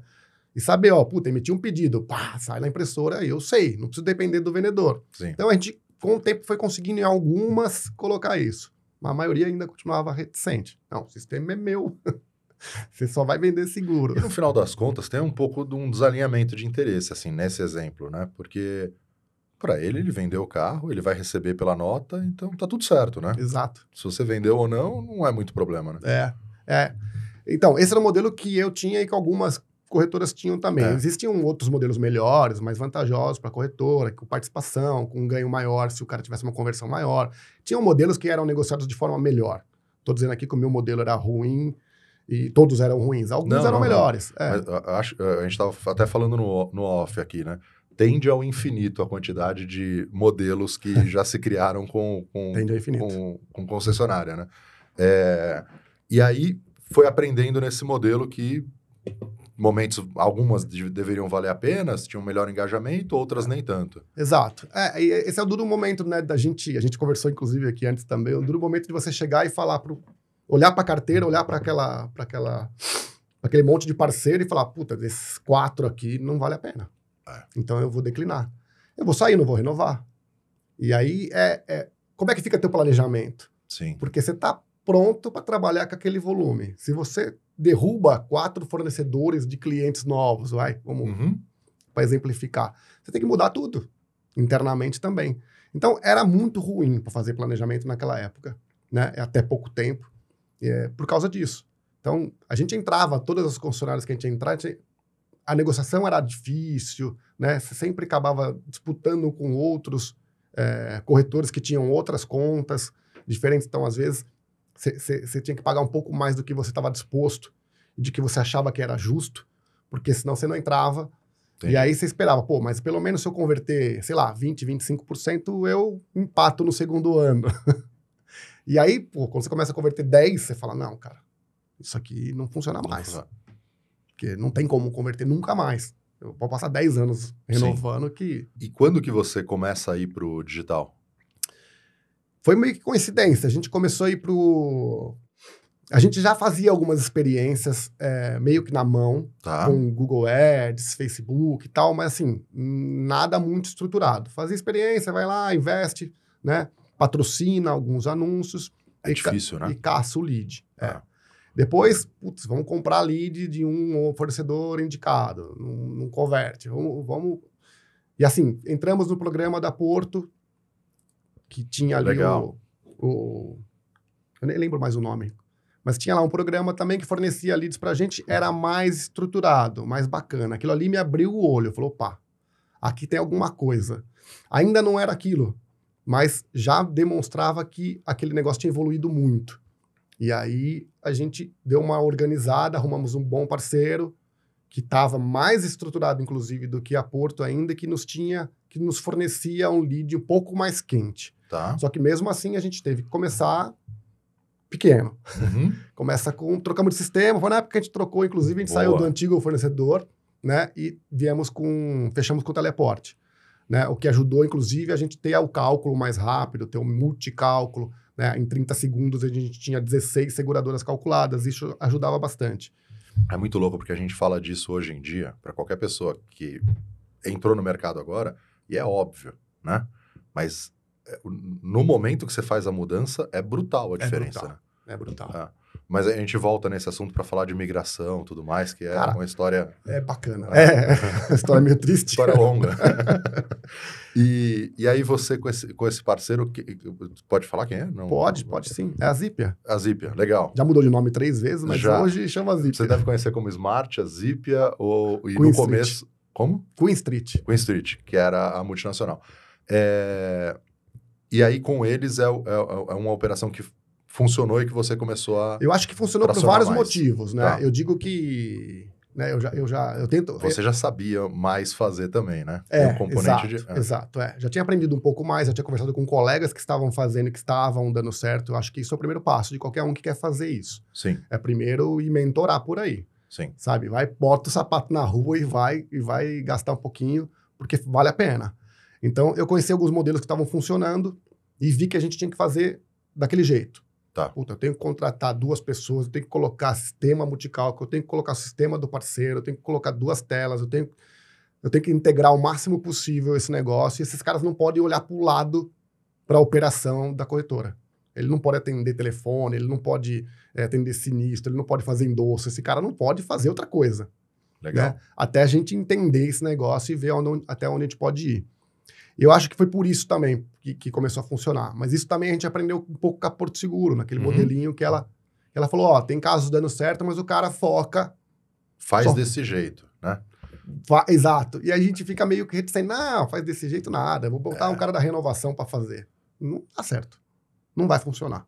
e saber, ó, puta, emiti um pedido, pá, sai na impressora, eu sei, não preciso depender do vendedor. Sim. Então a gente, com o tempo, foi conseguindo em algumas colocar isso. Mas a maioria ainda continuava reticente. Não, o sistema é meu. você só vai vender seguro. E no final das contas, tem um pouco de um desalinhamento de interesse, assim, nesse exemplo, né? Porque para ele, ele vendeu o carro, ele vai receber pela nota, então tá tudo certo, né? Exato. Se você vendeu ou não, não é muito problema, né? É, é. Então, esse era o modelo que eu tinha e que algumas corretoras tinham também. É. Existiam outros modelos melhores, mais vantajosos para a corretora, com participação, com um ganho maior se o cara tivesse uma conversão maior. Tinham modelos que eram negociados de forma melhor. Estou dizendo aqui que o meu modelo era ruim e todos eram ruins. Alguns Não, eram não, não. melhores. É, Mas, a- acho, a gente estava até falando no, no off aqui, né? Tende ao infinito a quantidade de modelos que já se criaram com, com, com, com concessionária, né? É, e aí foi aprendendo nesse modelo que momentos, algumas de- deveriam valer a pena, tinham um melhor engajamento, outras nem tanto. Exato. É, esse é o duro momento, né, da gente, a gente conversou inclusive aqui antes também, o duro momento de você chegar e falar pro olhar para a carteira, olhar para aquela para aquela pra aquele monte de parceiro e falar, puta, desses quatro aqui não vale a pena. É. Então eu vou declinar. Eu vou sair, não vou renovar. E aí é, é como é que fica teu planejamento? Sim. Porque você está pronto para trabalhar com aquele volume. Se você derruba quatro fornecedores de clientes novos, vai, vamos Uhum. para exemplificar. Você tem que mudar tudo, internamente também. Então, era muito ruim para fazer planejamento naquela época, né? Até pouco tempo, é, por causa disso. Então, a gente entrava, todas as concessionárias que a gente entrava, a, gente- a negociação era difícil, né? Você sempre acabava disputando com outros é, corretores que tinham outras contas diferentes. Então, às vezes, você- tinha que pagar um pouco mais do que você estava disposto, de que você achava que era justo, porque senão você não entrava Entendi. E aí você esperava, pô, mas pelo menos se eu converter, sei lá, 20, 25%, eu empato no segundo ano. e aí, pô, quando você começa a converter 10, você fala, não, cara, isso aqui não funciona mais. Porque não tem como converter nunca mais. Eu vou passar 10 anos renovando que... E quando que você começa a ir pro digital? Foi meio que coincidência. A gente começou a ir pro... A gente já fazia algumas experiências é, meio que na mão, Tá? com Google Ads, Facebook e tal, mas assim, nada muito estruturado. Fazia experiência, vai lá, investe, né? Patrocina alguns anúncios É e difícil, né? e caça o lead. É. Ah. Depois, putz, vamos comprar lead de um fornecedor indicado, não, não converte. Vamos, vamos. E assim, entramos no programa da Porto, que tinha ali Legal. o, o. Eu nem lembro mais o nome. Mas tinha lá um programa também que fornecia leads pra gente, era mais estruturado, mais bacana. Aquilo ali me abriu o olho. Falou, opa, aqui tem alguma coisa. Ainda não era aquilo, mas já demonstrava que aquele negócio tinha evoluído muito. E aí a gente deu uma organizada, arrumamos um bom parceiro que estava mais estruturado, inclusive, do que a Porto ainda, que nos tinha, que nos fornecia um lead um pouco mais quente. Tá. Só que mesmo assim a gente teve que começar pequeno. Uhum. Começa com trocamos de sistema. Foi na época que a gente trocou, inclusive, a gente Boa. saiu do antigo fornecedor, né? E viemos com. fechamos com o teleporte. Né? O que ajudou, inclusive, a gente ter o cálculo mais rápido, ter o multicálculo. Né? Em 30 segundos a gente tinha 16 seguradoras calculadas, isso ajudava bastante. É muito louco porque a gente fala disso hoje em dia para qualquer pessoa que entrou no mercado agora e é óbvio, né? Mas é, no momento que você faz a mudança é brutal a É diferença. brutal. né? É brutal. Ah, Mas a gente volta nesse assunto para falar de migração, e tudo mais, que é Cara, uma história É bacana. É, a história é meio triste. história longa. e, e aí você com esse, com esse parceiro, que, pode falar quem é? Não, Pode, pode sim. É a Zipia. A Zipia, legal. Já mudou de nome três vezes, mas Já. hoje chama Zipia. Você deve conhecer como Smart, a Zipia, ou, e Queen no Street. Como? Queen Street. Queen Street, que era a multinacional. É, E aí, com eles, é, o- é- é uma operação que funcionou e que você começou a... Eu acho que funcionou por vários mais. motivos, né? Tá. Eu digo que. Né, eu, já, eu já. Eu tento. Você já sabia mais fazer também, né? É, um componente exato, de... é. exato, é. Já tinha aprendido um pouco mais, já tinha conversado com colegas que estavam fazendo, e que estavam dando certo. Eu acho que isso é o primeiro passo de qualquer um que quer fazer isso. Sim, É primeiro ir mentorar por aí, sim. sabe? Vai, bota o sapato na rua e vai, e vai gastar um pouquinho, porque vale a pena. Então, eu conheci alguns modelos que estavam funcionando e vi que a gente tinha que fazer daquele jeito. Tá. Puta, eu tenho que contratar duas pessoas, eu tenho que colocar sistema multicálculo, eu tenho que colocar o sistema do parceiro, eu tenho que colocar duas telas, eu tenho, eu tenho que integrar o máximo possível esse negócio. E esses caras não podem olhar para o lado para a operação da corretora. Ele não pode atender telefone, ele não pode eh, atender sinistro, ele não pode fazer endosso. Esse cara não pode fazer outra coisa Legal. né? Até a gente entender esse negócio e ver onde- até onde a gente pode ir. Eu acho que foi por isso também que, que começou a funcionar. Mas isso também a gente aprendeu um pouco com a Porto Seguro, naquele Uhum. modelinho que ela, ela falou, ó, tem casos dando certo, mas o cara foca. Faz Só- desse jeito, né? fa- Exato. E a gente fica meio que reticente, não, faz desse jeito nada, vou botar É. um cara da renovação para fazer. Não dá certo. Não vai funcionar.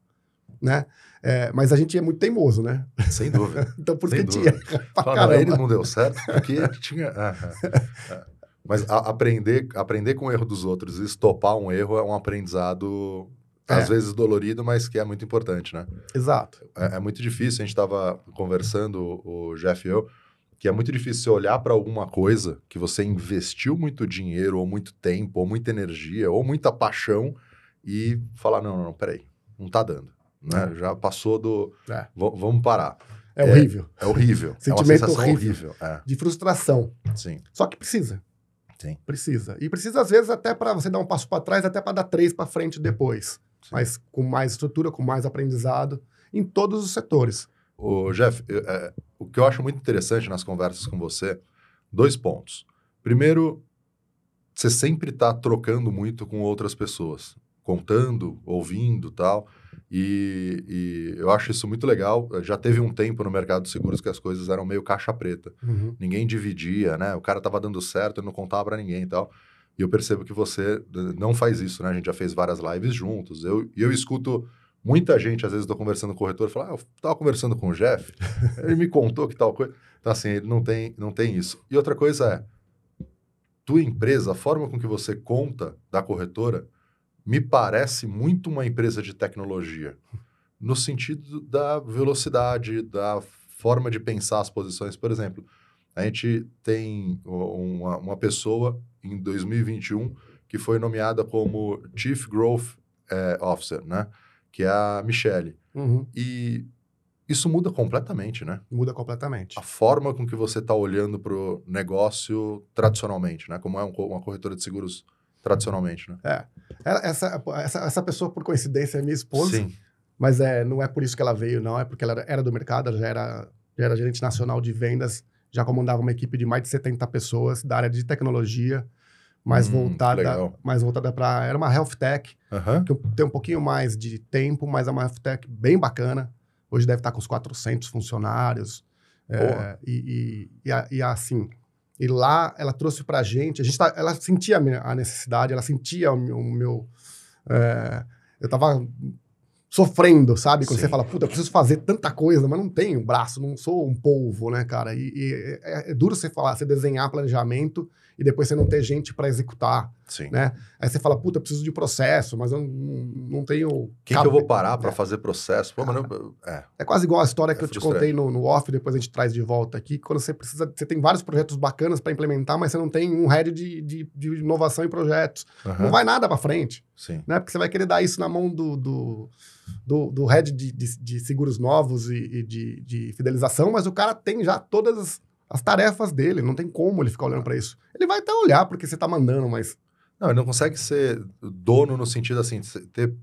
Né? É, mas a gente é muito teimoso, né? Sem dúvida. Então, porque Sem tinha pra Fala, não, caramba. eles não deu certo porque tinha... ah, ah. Mas a- aprender, aprender com o erro dos outros e estopar um erro é um aprendizado, É. às vezes dolorido, mas que é muito importante, né? Exato. É, é muito difícil, a gente estava conversando, o Jeff e eu, que é muito difícil você olhar para alguma coisa que você investiu muito dinheiro, ou muito tempo, ou muita energia, ou muita paixão, e falar, não, não, não, peraí, não tá dando. Né? Já passou do... É. "Va- vamos parar. É, É. horrível. É horrível. é uma Sentimento sensação horrível. horrível. É, De frustração. sim. Só que precisa. Sim. Precisa. E precisa, às vezes, até para você dar um passo para trás, até para dar três para frente depois. Sim. Mas com mais estrutura, com mais aprendizado, em todos os setores. O Jeff, eu- é, o que eu acho muito interessante nas conversas com você, dois pontos. Primeiro, você sempre está trocando muito com outras pessoas, contando, ouvindo tal. E, e eu acho isso muito legal. Já teve um tempo no mercado de seguros que as coisas eram meio caixa preta. Ninguém dividia, né? O cara tava dando certo e não contava para ninguém e tal. E eu percebo que você não faz isso, né? A gente já fez várias lives juntos. Eu, e eu escuto muita gente, às vezes, tô conversando com o corretor, fala, ah, eu tava conversando com o Jeff, ele me contou que tal coisa. Então, assim, ele não tem, não tem isso. E outra coisa é, tua empresa, a forma com que você conta da corretora, me parece muito uma empresa de tecnologia, no sentido da velocidade, da forma de pensar as posições. Por exemplo, a gente tem uma, uma pessoa em 2021 que foi nomeada como Chief Growth eh, Officer, né? Que é a Michelle. Uhum. E isso muda completamente, né? Muda completamente. A forma com que você está olhando para o negócio tradicionalmente, né? Como é um, uma corretora de seguros tradicionalmente, né? É. Essa, essa, essa pessoa, por coincidência, é minha esposa. Sim. Mas é, não é por isso que ela veio, não. É porque ela era do mercado, ela já era, já era gerente nacional de vendas, já comandava uma equipe de mais de 70 pessoas da área de tecnologia, mais Hum, voltada, legal. mais voltada para era uma health tech, Aham. que tem um pouquinho mais de tempo, mas é uma health tech bem bacana. Hoje deve estar com uns 400 funcionários. É, e, e, e, e assim, e lá ela trouxe pra gente, a gente tá- ela sentia a minha- a necessidade, ela sentia o meu. o meu, é, eu tava sofrendo, sabe? Quando Sim. você fala, puta, eu preciso fazer tanta coisa, mas não tenho braço, não sou um polvo, né, cara? E, e é, é duro você falar, você desenhar planejamento e depois você não ter gente pra executar, Sim. né? Aí você fala, puta, eu preciso de processo, mas eu não, não tenho. Quem que eu vou parar para É. fazer processo? Pô, não- é, É quase igual a história que É eu te contei no, no off, depois a gente traz de volta aqui. Quando você precisa. Você tem vários projetos bacanas para implementar, mas você não tem um head de, de, de inovação e projetos. aham, Não vai nada para frente, Sim. né? Porque você vai querer dar isso na mão do, do, do, do head de, de, de seguros novos e, e de, de fidelização, mas o cara tem já todas as, as tarefas dele. Não tem como ele ficar olhando para isso. Ele vai até olhar porque você tá mandando, mas. Não, ele não consegue ser dono no sentido assim, de ter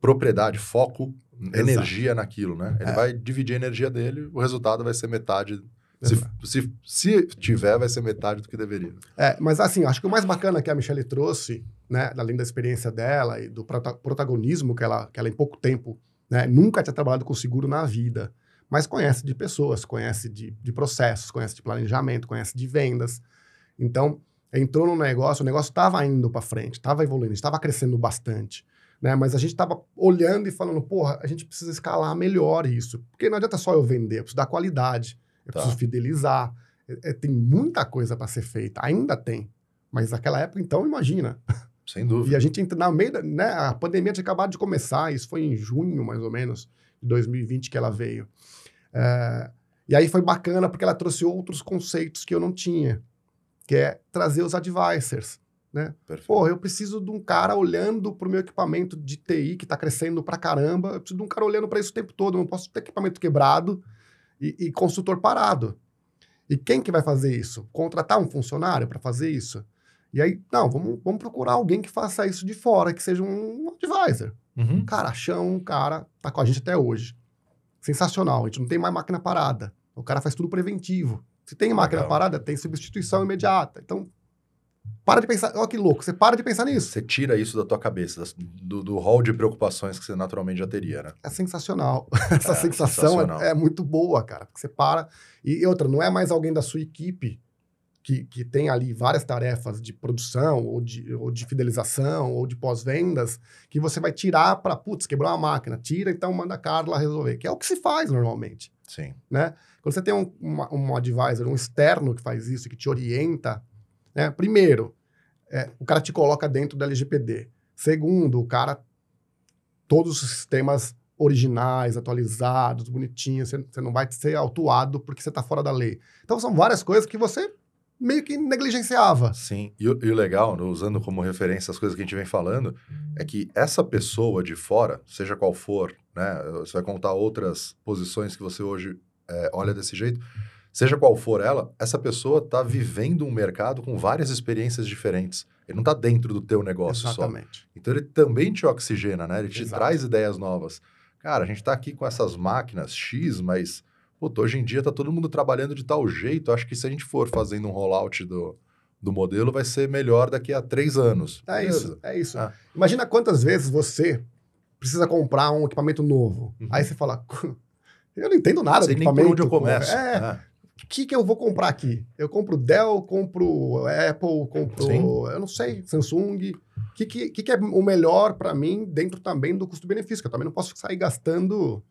propriedade, foco, energia naquilo, né? Ele É. vai dividir a energia dele, o resultado vai ser metade. Se, Exato. se, se tiver, vai ser metade do que deveria. É, mas assim, acho que o mais bacana que a Michelle trouxe, né, além da experiência dela e do prota- protagonismo que ela, que ela em pouco tempo, né, nunca tinha trabalhado com seguro na vida, mas conhece de pessoas, conhece de, de processos, conhece de planejamento, conhece de vendas. Então, entrou no negócio, o negócio estava indo para frente, estava evoluindo, estava crescendo bastante. Né? Mas a gente estava olhando e falando, porra, a gente precisa escalar melhor isso. Porque não adianta só eu vender, eu preciso dar qualidade, eu Tá. preciso fidelizar. É, é, tem muita coisa para ser feita, ainda tem. Mas naquela época, então, imagina. Sem E dúvida. a gente entra na meio da, né, a pandemia tinha acabado de começar, isso foi em junho, mais ou menos, de 2020 que ela veio. É, e aí foi bacana porque ela trouxe outros conceitos que eu não tinha, que é trazer os advisors. Perfeito. Porra, eu preciso de um cara olhando para o meu equipamento de TI que está crescendo pra caramba. Eu preciso de um cara olhando para isso o tempo todo. Eu não posso ter equipamento quebrado e, e consultor parado. E quem que vai fazer isso? Contratar um funcionário para fazer isso? E aí, não, vamos, vamos procurar alguém que faça isso de fora, que seja um advisor. Uhum. Cara, achamos um cara, tá com a gente até hoje. Sensacional. A gente não tem mais máquina parada. O cara faz tudo preventivo. Se tem máquina Legal. parada, tem substituição imediata. Então, para de pensar. Olha que louco, você para de pensar nisso. Você tira isso da tua cabeça, do, do hall de preocupações que você naturalmente já teria, né? É sensacional. Essa É, sensação sensacional. é, é muito boa, cara. Porque você para. E outra, não é mais alguém da sua equipe que, que tem ali várias tarefas de produção, ou de, ou de fidelização, ou de pós-vendas, que você vai tirar para, putz, quebrou uma máquina. Tira, então manda a Carla resolver. Que é o que se faz normalmente. Sim. né? Quando você tem um, uma- um advisor, um externo que faz isso, que te orienta, né? Primeiro, é, o cara te coloca dentro da LGPD. Segundo, o cara, todos os sistemas originais, atualizados, bonitinhos, você, você não vai ser autuado porque você está fora da lei. Então, são várias coisas que você meio que negligenciava. Sim. E, o- e o legal, usando como referência as coisas que a gente vem falando, é que essa pessoa de fora, seja qual for, né? Você vai contar outras posições que você hoje é, olha desse jeito. Seja qual for ela, essa pessoa está vivendo um mercado com várias experiências diferentes. Ele não está dentro do teu negócio só. Exatamente. Então ele também te oxigena, né? Ele te Exato. traz ideias novas. Cara, a gente tá aqui com essas máquinas X, mas puta, hoje em dia tá todo mundo trabalhando de tal jeito. Acho que se a gente for fazendo um rollout do, do modelo, vai ser melhor daqui a três anos. É Beleza. isso, é isso. Ah. Imagina quantas vezes você precisa comprar um equipamento novo. Uhum. Aí você fala, eu não entendo nada Sei do nem por equipamento. onde eu começo. É, né? o que, que eu vou comprar aqui? Eu compro Dell, compro Apple, compro, Sim. eu não sei, Samsung. O que, que, que que é o melhor para mim dentro também do custo-benefício? Que eu também não posso sair gastando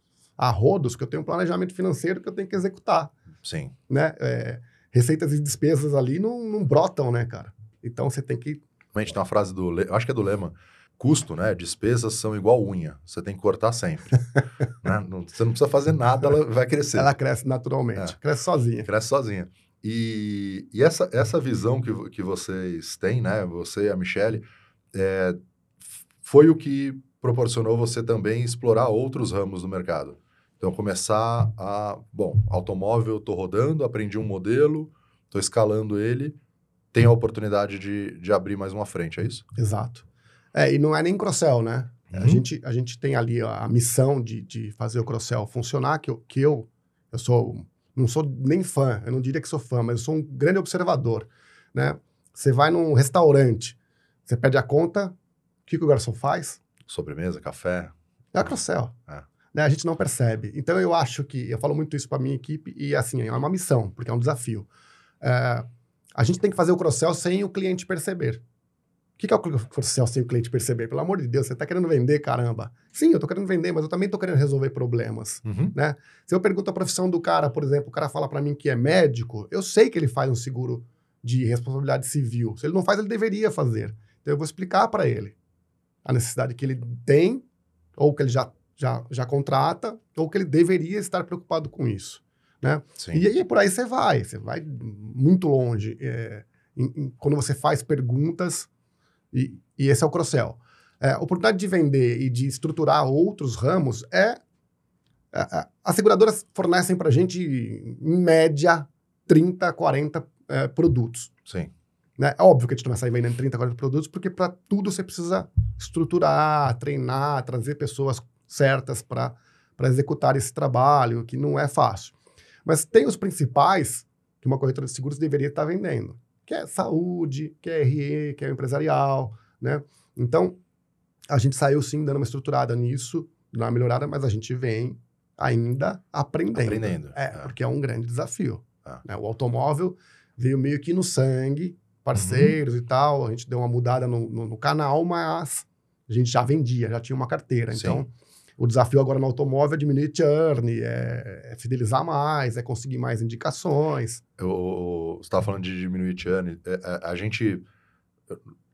a rodos, que eu tenho um planejamento financeiro que eu tenho que executar, Sim. né? É, receitas e despesas ali não, não brotam, né, cara? Então você tem que. Realmente tem uma frase do. Le- eu Acho que é do Lema. Custo, né? Despesas são igual unha. Você tem que cortar sempre. né? não, você não precisa fazer nada, ela vai crescer. Ela cresce naturalmente, É. cresce sozinha. Cresce sozinha. E, e essa, essa visão que, que vocês têm, né? Você e a Michelle, é, foi o que proporcionou você também explorar outros ramos do mercado. Então, começar a... Bom, automóvel, estou rodando, aprendi um modelo, estou escalando ele, tem a oportunidade de, de abrir mais uma frente, é isso? Exato. É, e não é nem cross-sell, né? A, Uhum. gente, a gente tem ali a, a missão de, de fazer o cross-sell funcionar, que eu, que eu, eu sou, não sou nem fã, eu não diria que sou fã, mas eu sou um grande observador, né? Você vai num restaurante, você pede a conta, o que, que o garçom faz? Sobremesa, café. É a cross-sell. É. Né? A gente não percebe. Então, eu acho que, eu falo muito isso para minha equipe, e assim, é uma missão, porque é um desafio. É, a gente tem que fazer o cross-sell sem o cliente perceber. O que que é o cross-sell sem o cliente perceber? Pelo amor de Deus, você está querendo vender, caramba. Sim, eu estou querendo vender, mas eu também estou querendo resolver problemas. Uhum. Se eu pergunto a profissão do cara, por exemplo, o cara fala para mim que é médico, eu sei que ele faz um seguro de responsabilidade civil. Se ele não faz, ele deveria fazer. Então eu vou explicar para ele a necessidade que ele tem, ou que ele já, já, já contrata, ou que ele deveria estar preocupado com isso. Sim. E aí por aí você vai, você vai muito longe. é, em- em- quando você faz perguntas, e, e esse é o cross-sell. É, a oportunidade de vender e de estruturar outros ramos é. a- a- As seguradoras fornecem para a gente, em média, 30, 40 é, produtos. Sim. Né? É óbvio que a gente não vai sair vendendo 30, 40 produtos, porque para tudo você precisa estruturar, treinar, trazer pessoas certas para executar esse trabalho, que não é fácil. Mas tem os principais que uma corretora de seguros deveria estar vendendo, que é saúde, que é RE, que é empresarial, né? Então, a gente saiu sim dando uma estruturada nisso, dando uma melhorada, mas a gente vem ainda aprendendo. Aprendendo, É, é. porque é um grande desafio. Ah. né? O automóvel veio meio que no sangue, parceiros Uhum. e tal. A gente deu uma mudada no, no- no canal, mas a gente já vendia, já tinha uma carteira. Sim. Então, o desafio agora no automóvel é diminuir churn, é, é fidelizar mais, é conseguir mais indicações. Eu, você estava falando de diminuir churn. É, é, A, gente,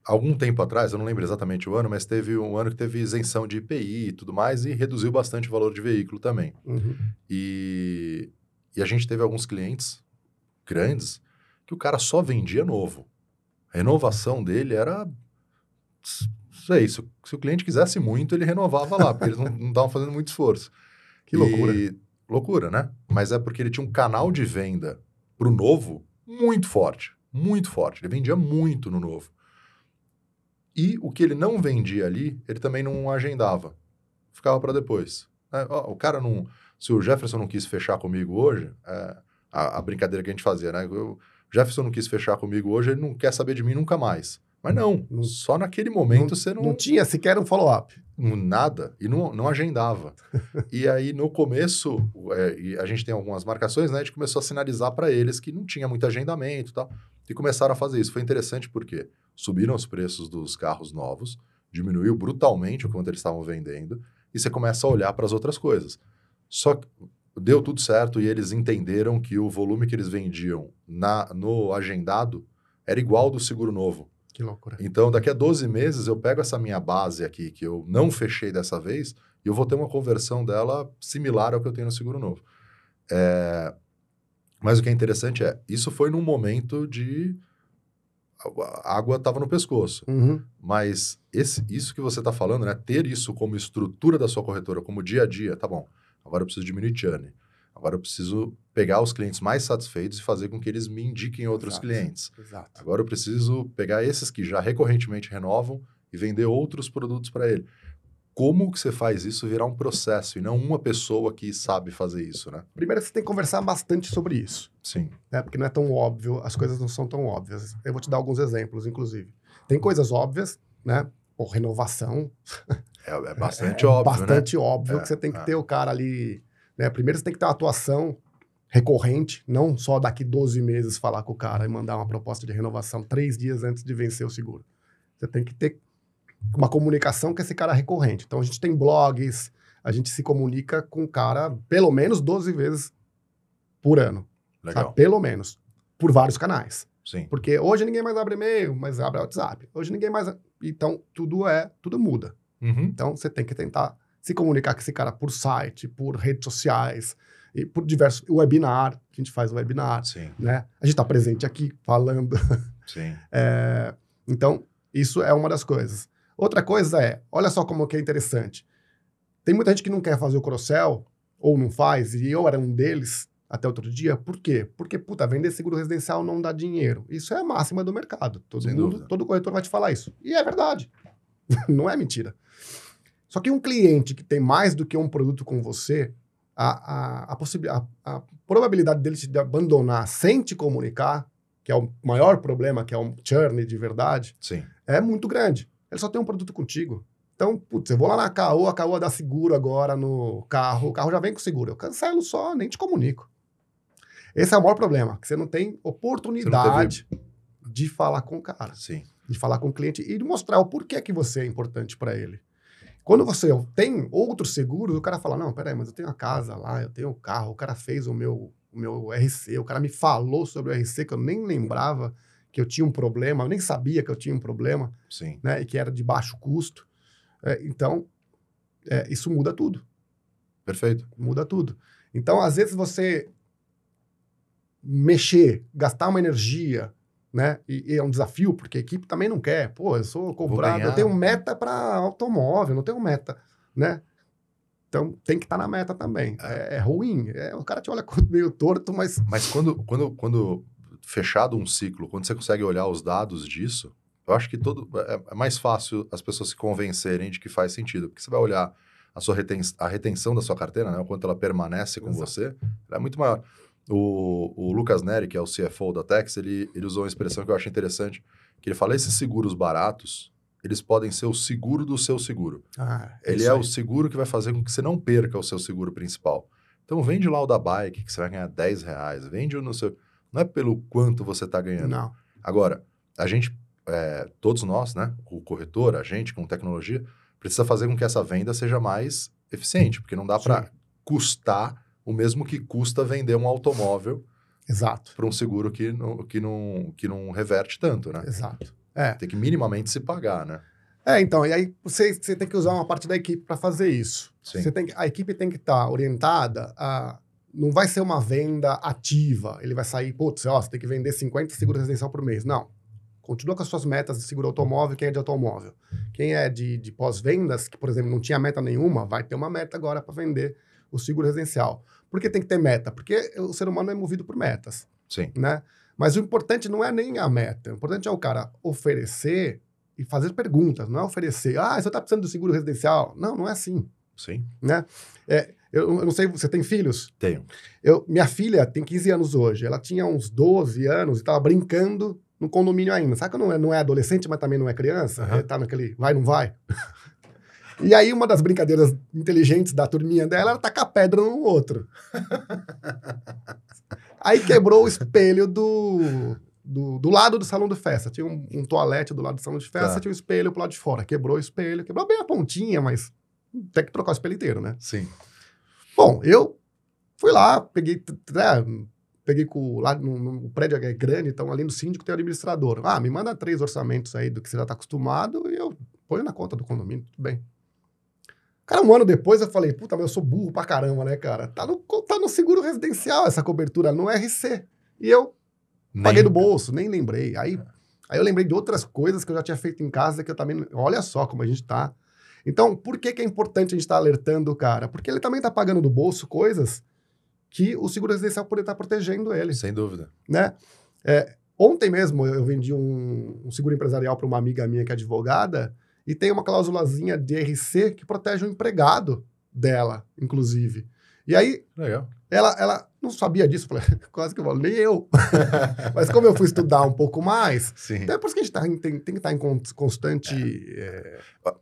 algum tempo atrás, eu não lembro exatamente o ano, mas teve um ano que teve isenção de IPI e tudo mais e reduziu bastante o valor de veículo também. Uhum. E, e a gente teve alguns clientes grandes que o cara só vendia novo. A renovação dele era. Sei, se, o- se o cliente quisesse muito, ele renovava lá, porque eles não estavam fazendo muito esforço. Que loucura. E- loucura, né? Mas é porque ele tinha um canal de venda pro novo muito forte. Muito forte. Ele vendia muito no novo. E o que ele não vendia ali, ele também não agendava. Ficava para depois. É, ó, o cara não. Se o Jefferson não quis fechar comigo hoje, é, a, a brincadeira que a gente fazia, né? O Jefferson não quis fechar comigo hoje, ele não quer saber de mim nunca mais. Mas não, Não- só naquele momento você Não tinha sequer um follow-up. não- nada e não, não agendava. e aí, no começo, é, e a gente tem algumas marcações, né? A gente começou a sinalizar para eles que não tinha muito agendamento e tal. E começaram a fazer isso. Foi interessante porque subiram os preços dos carros novos, diminuiu brutalmente o quanto eles estavam vendendo, e você começa a olhar para as outras coisas. Só que deu tudo certo e eles entenderam que o volume que eles vendiam na, no agendado era igual do seguro novo. Que loucura. Então, daqui a 12 meses, eu pego essa minha base aqui, que eu não fechei dessa vez, e eu vou ter uma conversão dela similar ao que eu tenho no seguro novo. É, Mas o que é interessante é, isso foi num momento de... A água estava no pescoço. Uhum. Mas esse, isso que você está falando, né? Ter isso como estrutura da sua corretora, como dia a dia, tá bom. Agora eu preciso diminuir churn. Agora eu preciso pegar os clientes mais satisfeitos e fazer com que eles me indiquem outros Exato. clientes. Exato. Agora eu preciso pegar esses que já recorrentemente renovam e vender outros produtos para ele. Como que você faz isso virar um processo e não uma pessoa que sabe fazer isso, né? Primeiro, você tem que conversar bastante sobre isso. Sim. né? Porque não é tão óbvio, as coisas não são tão óbvias. Eu vou te dar alguns exemplos, inclusive. Tem coisas óbvias, né? Pô, renovação. É, é bastante é óbvio, bastante óbvio É, que você tem que é. ter o cara ali. Né? Primeiro, você tem que ter uma atuação recorrente, não só daqui 12 meses falar com o cara e mandar uma proposta de renovação três dias antes de vencer o seguro. Você tem que ter uma comunicação com esse cara recorrente. Então, a gente tem blogs, a gente se comunica com o cara pelo menos 12 vezes por ano. Legal. Sabe? Pelo menos. Por vários canais. Sim. Porque hoje ninguém mais abre e-mail, mas abre WhatsApp. Hoje ninguém mais. Então, tudo é, tudo muda. Uhum. Então, você tem que tentar se comunicar com esse cara por site, por redes sociais, e por diversos. webinar, que a gente faz webinar, Sim, né? A gente está presente aqui falando. sim. É, então, isso é uma das coisas. Outra coisa é, olha só como que é interessante. Tem muita gente que não quer fazer o cross-sell, ou não faz, e eu era um deles até outro dia. Por quê? Porque, puta, vender seguro residencial não dá dinheiro. Isso é a máxima do mercado. Todo Sem mundo, dúvida. todo corretor vai te falar isso. E é verdade. não é mentira. Só que um cliente que tem mais do que um produto com você, a, a, a, a- a probabilidade dele te abandonar sem te comunicar, que é o maior problema, que é um churn de verdade, Sim. é muito grande. Ele só tem um produto contigo. Então, putz, eu vou lá na Caoa, a Caoa dá seguro agora no carro, o carro já vem com seguro. Eu cancelo só, nem te comunico. Esse é o maior problema, que você não tem oportunidade de falar com o cara, Sim. de falar com o cliente e de mostrar o porquê que você é importante para ele. Quando você tem outros seguros, o cara fala, não, peraí, mas eu tenho a casa lá, eu tenho o carro, o cara fez o meu, o meu RC, o cara me falou sobre o RC que eu nem lembrava que eu tinha um problema, eu nem sabia que eu tinha um problema Sim. né, e que era de baixo custo. É, então, é, isso muda tudo, Perfeito. muda tudo. Então, às vezes você mexer, gastar uma energia, né, e, e é um desafio porque a equipe também não quer. Pô, eu sou comprado, ganhar. eu tenho meta para automóvel, não tenho meta, né? Então, tem que estar na meta também. É, é ruim, é, o cara te olha meio torto, mas Mas quando, quando, quando fechado um ciclo, quando você consegue olhar os dados disso, eu acho que todo é, é mais fácil as pessoas se convencerem de que faz sentido. Porque você vai olhar a sua reten, a retenção da sua carteira, né, o quanto ela permanece com Exato. você, ela é muito maior. O, o Lucas Neri, que é o CFO da Tex, ele, ele usou uma expressão que eu acho interessante, que ele fala, esses seguros baratos, eles podem ser o seguro do seu seguro. ah, Ele isso é aí. o seguro que vai fazer com que você não perca o seu seguro principal. Então vende lá o da bike, que você vai ganhar 10 reais. Vende o no seu. Não é pelo quanto você está ganhando. Não, Agora, a gente, é, todos nós, né? O corretor, a gente com tecnologia, precisa fazer com que essa venda seja mais eficiente, porque não dá para custar o mesmo que custa vender um automóvel exato, para um seguro que não, que, não, que não reverte tanto, né? exato. É, Tem que minimamente se pagar, né? É, então, e aí você, você tem que usar uma parte da equipe para fazer isso. Sim. Você tem que- a equipe tem que estar orientada a. Não vai ser uma venda ativa. Ele vai sair, putz, ó, você tem que vender 50 seguros residencial por mês. Não. Continua com as suas metas de seguro automóvel, quem é de automóvel. Quem é de, de pós-vendas, que, por exemplo, não tinha meta nenhuma, vai ter uma meta agora para vender o seguro residencial. Por que tem que ter meta? Porque o ser humano é movido por metas Sim. né? Mas o importante não é nem a meta. O importante é o cara oferecer e fazer perguntas. Não é oferecer, ah, você está precisando do seguro residencial. Não, não é assim, Sim. né? É, eu, eu não sei, você tem filhos? Tenho. Eu, minha filha tem 15 anos hoje. Ela tinha uns 12 anos e estava brincando no condomínio ainda. Sabe que não é, não é adolescente, mas também não é criança? É, tá naquele vai, não vai? E aí, uma das brincadeiras inteligentes da turminha dela era tacar pedra no outro. aí quebrou o espelho do, do, do lado do salão de festa. Tinha um, um toalete do lado do salão de festa, Tá. tinha um espelho pro lado de fora. Quebrou o espelho, quebrou bem a pontinha, mas tem que trocar o espelho inteiro, né? Sim. Bom, eu fui lá, peguei, né, peguei com, lá no, no- o prédio é grande, então ali no síndico tem o administrador. Ah, me manda três orçamentos aí do que você já está acostumado e eu ponho na conta do condomínio, tudo bem. Cara, um ano depois eu falei, puta, mas eu sou burro pra caramba, né, cara? Tá no, tá no seguro residencial essa cobertura, no RC. E eu paguei do bolso, nem lembrei. Aí, aí eu lembrei de outras coisas que eu já tinha feito em casa que eu também. Olha só como a gente tá. Então, por que, que é importante a gente estar alertando o cara? Porque ele também tá pagando do bolso coisas que o seguro residencial poderia estar protegendo ele, Sem dúvida. né? É, ontem mesmo eu vendi um, um seguro empresarial para uma amiga minha que é advogada e tem uma cláusulazinha de RC que protege o empregado dela, inclusive. E aí Legal. ela, ela não sabia disso, falei, quase que eu falo, nem eu. Mas como eu fui estudar um pouco mais, Sim. então é por isso que a gente tá em- tem, tem que estar em con- constante. é,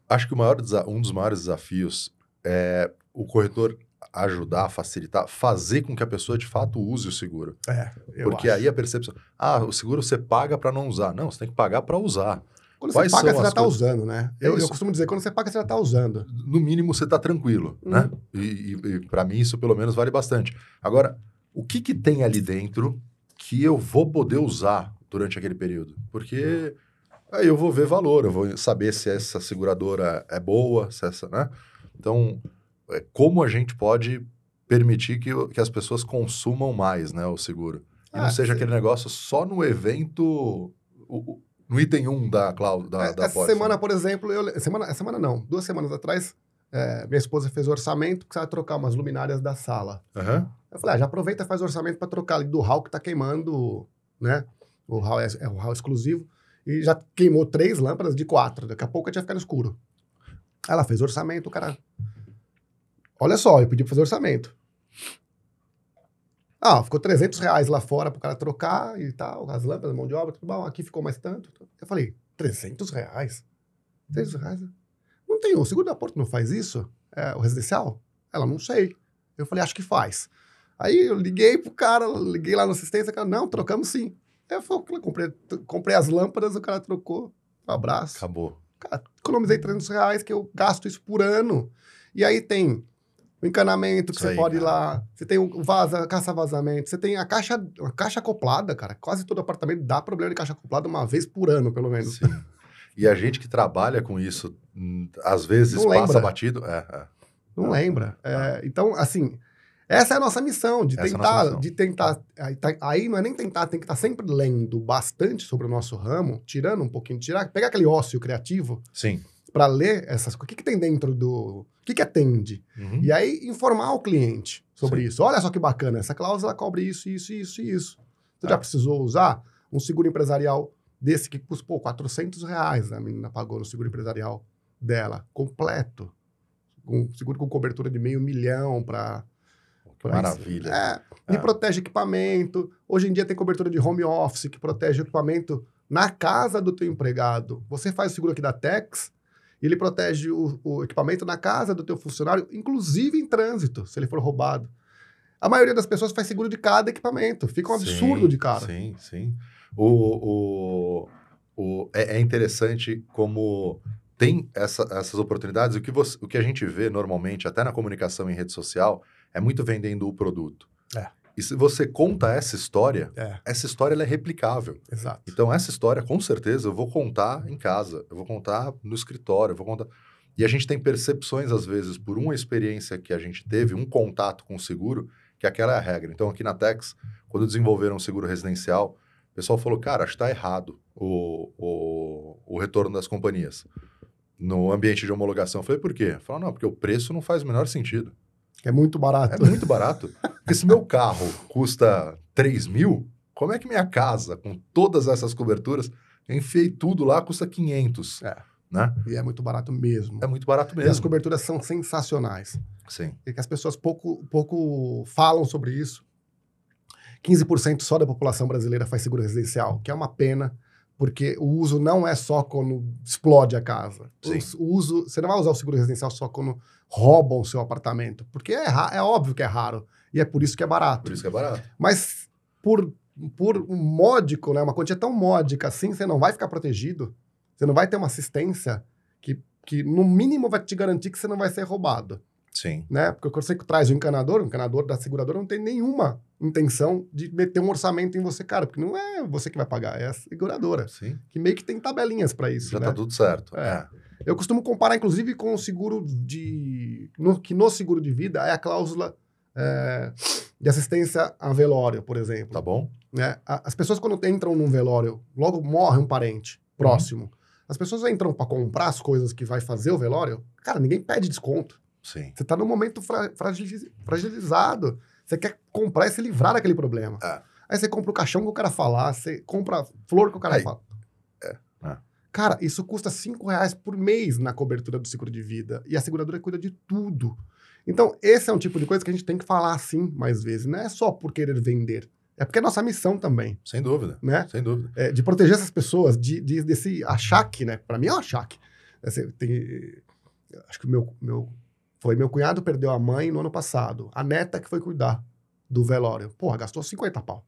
Acho que o maior um dos maiores desafios é o corretor ajudar, facilitar, fazer com que a pessoa de fato use o seguro. é, Porque acho. aí a percepção, ah, o seguro você paga para não usar. Não, você tem que pagar para usar. Quando quais você paga, você já tá coisas? usando, né? É Eu, eu costumo dizer, quando você paga, você já tá usando. No mínimo você tá tranquilo, Uhum. né? E, para mim isso pelo menos vale bastante. Agora, o que que tem ali dentro que eu vou poder usar durante aquele período. Porque aí eu vou ver valor, eu vou saber se essa seguradora é boa, se essa, né? Então, é, como a gente pode permitir que, que as pessoas consumam mais, né, o seguro. E não Ah, seja sim. aquele negócio só no evento, o- no item 1 da, clau- da, É, da essa pólice. semana, por exemplo, eu, semana, semana não, duas semanas atrás, é, minha esposa fez orçamento que você vai trocar umas luminárias da sala. Aham. Eu falei, ah, já aproveita e faz orçamento para trocar ali do hall que tá queimando, né? O hall é, é o hall exclusivo. E já queimou três lâmpadas de quatro. Daqui a pouco ficar no escuro. Ela fez orçamento, o cara. Olha só, eu pedi pra fazer orçamento. Ah, ficou 300 reais lá fora pro cara trocar e tal, as lâmpadas, mão de obra, tudo bom. Aqui ficou mais tanto. Eu falei, 300 reais? 300 reais? Não tem, o seguro da Porto não faz isso? É, o residencial? Ela, não sei. Eu falei, acho que faz. Aí eu liguei pro cara, liguei lá na assistência, cara, não, trocamos sim. Aí eu falei, comprei, comprei as lâmpadas, o cara trocou. Um abraço. Acabou. Cara, economizei 300 reais, que eu gasto isso por ano. E aí tem o encanamento que Isso você aí, pode ir cara. lá, você tem o vaza, caça-vazamento, você tem a caixa, a caixa acoplada, cara. Quase todo apartamento dá problema de caixa acoplada uma vez por ano, pelo menos. Sim. E a gente que trabalha com isso, hum, às vezes Não passa lembra. batido. É, é. Não Ah, lembra. É, então, assim, essa é a nossa missão, de Essa é tentar, nossa missão. de tentar. Aí, tá- aí não é nem tentar, tem que estar sempre lendo bastante sobre o nosso ramo, tirando um pouquinho, tirar, pegar aquele ócio criativo Sim. Para ler essas coisas. O que, que tem dentro do. O que, que atende? Uhum. E aí informar o cliente sobre Sim. isso. Olha só que bacana, essa cláusula cobre isso, isso, isso e isso. Você É. já precisou usar um seguro empresarial desse que custou 400 reais, a menina pagou no seguro empresarial dela, completo. Um seguro com cobertura de meio milhão para... Maravilha. É, É. protege equipamento. Hoje em dia tem cobertura de home office que protege o equipamento na casa do teu empregado. Você faz o seguro aqui da Tex, ele protege o, o equipamento na casa do teu funcionário, inclusive em trânsito, se ele for roubado. A maioria das pessoas faz seguro de cada equipamento. Fica um absurdo Sim, de cara. Sim, sim. O, o, o, é, é interessante como tem essa- essas oportunidades. O que, você- o que a gente vê normalmente, até na comunicação em rede social, é muito vendendo o produto. É. E se você conta essa história, É, essa história é replicável. exato. Então, essa história, com certeza, eu vou contar em casa, eu vou contar no escritório, eu vou contar. E a gente tem percepções, às vezes, por uma experiência que a gente teve, um contato com o seguro, que aquela é a regra. Então, aqui na Tex, quando desenvolveram o seguro residencial, o pessoal falou, cara, acho que está errado o, o, o retorno das companhias no ambiente de homologação. Eu falei, por quê? Falaram, não, porque o preço não faz o menor sentido. É muito É barato. muito barato. Porque se meu carro custa 3 mil, como é que minha casa, com todas essas coberturas, enfiei tudo lá, custa 500, É. né? E é muito barato mesmo. É muito barato E as mesmo. coberturas são sensacionais. Sim. E que as pessoas pouco, pouco falam sobre isso. 15% só da população brasileira faz seguro residencial, que é uma pena, porque o uso não é só quando explode a casa. O, Sim. o uso, você não vai usar o seguro residencial só quando roubam o seu apartamento, porque é, é óbvio que é raro, e é por isso que é barato. Por isso que é barato. Mas por, por um módico, né, uma quantia tão módica assim, você não vai ficar protegido, você não vai ter uma assistência que, que no mínimo vai te garantir que você não vai ser roubado Sim. né? Porque quando você traz o encanador, o encanador da seguradora não tem nenhuma intenção de meter um orçamento em você, cara, porque não é você que vai pagar, é a seguradora, Sim. que meio que tem tabelinhas para isso, Já né? tá tudo certo. É. É. Eu costumo comparar, inclusive, com o seguro de... no- que no seguro de vida é a cláusula é, de assistência a velório, por exemplo. Tá bom? né? As pessoas quando entram num velório, logo morre um parente próximo, as pessoas entram para comprar as coisas que vai fazer o velório, cara, ninguém pede desconto. Sim. Você tá num momento fra- fragiliz- fragilizado. Você quer comprar e se livrar daquele problema. É. Aí você compra o caixão que o cara falar, você compra a flor que o cara Aí. fala. É, é. Cara, isso custa 5 reais por mês na cobertura do seguro de vida. E a seguradora cuida de tudo. Então, esse é um tipo de coisa que a gente tem que falar assim mais vezes. Não é só por querer vender. É porque é nossa missão também, Sem dúvida. né? Sem dúvida. É, de proteger essas pessoas de, de- desse achaque, né? Para mim é um achaque. É, tem- acho que o meu, meu foi meu cunhado perdeu a mãe no ano passado. A neta que foi cuidar do velório. Porra, gastou 50 pau.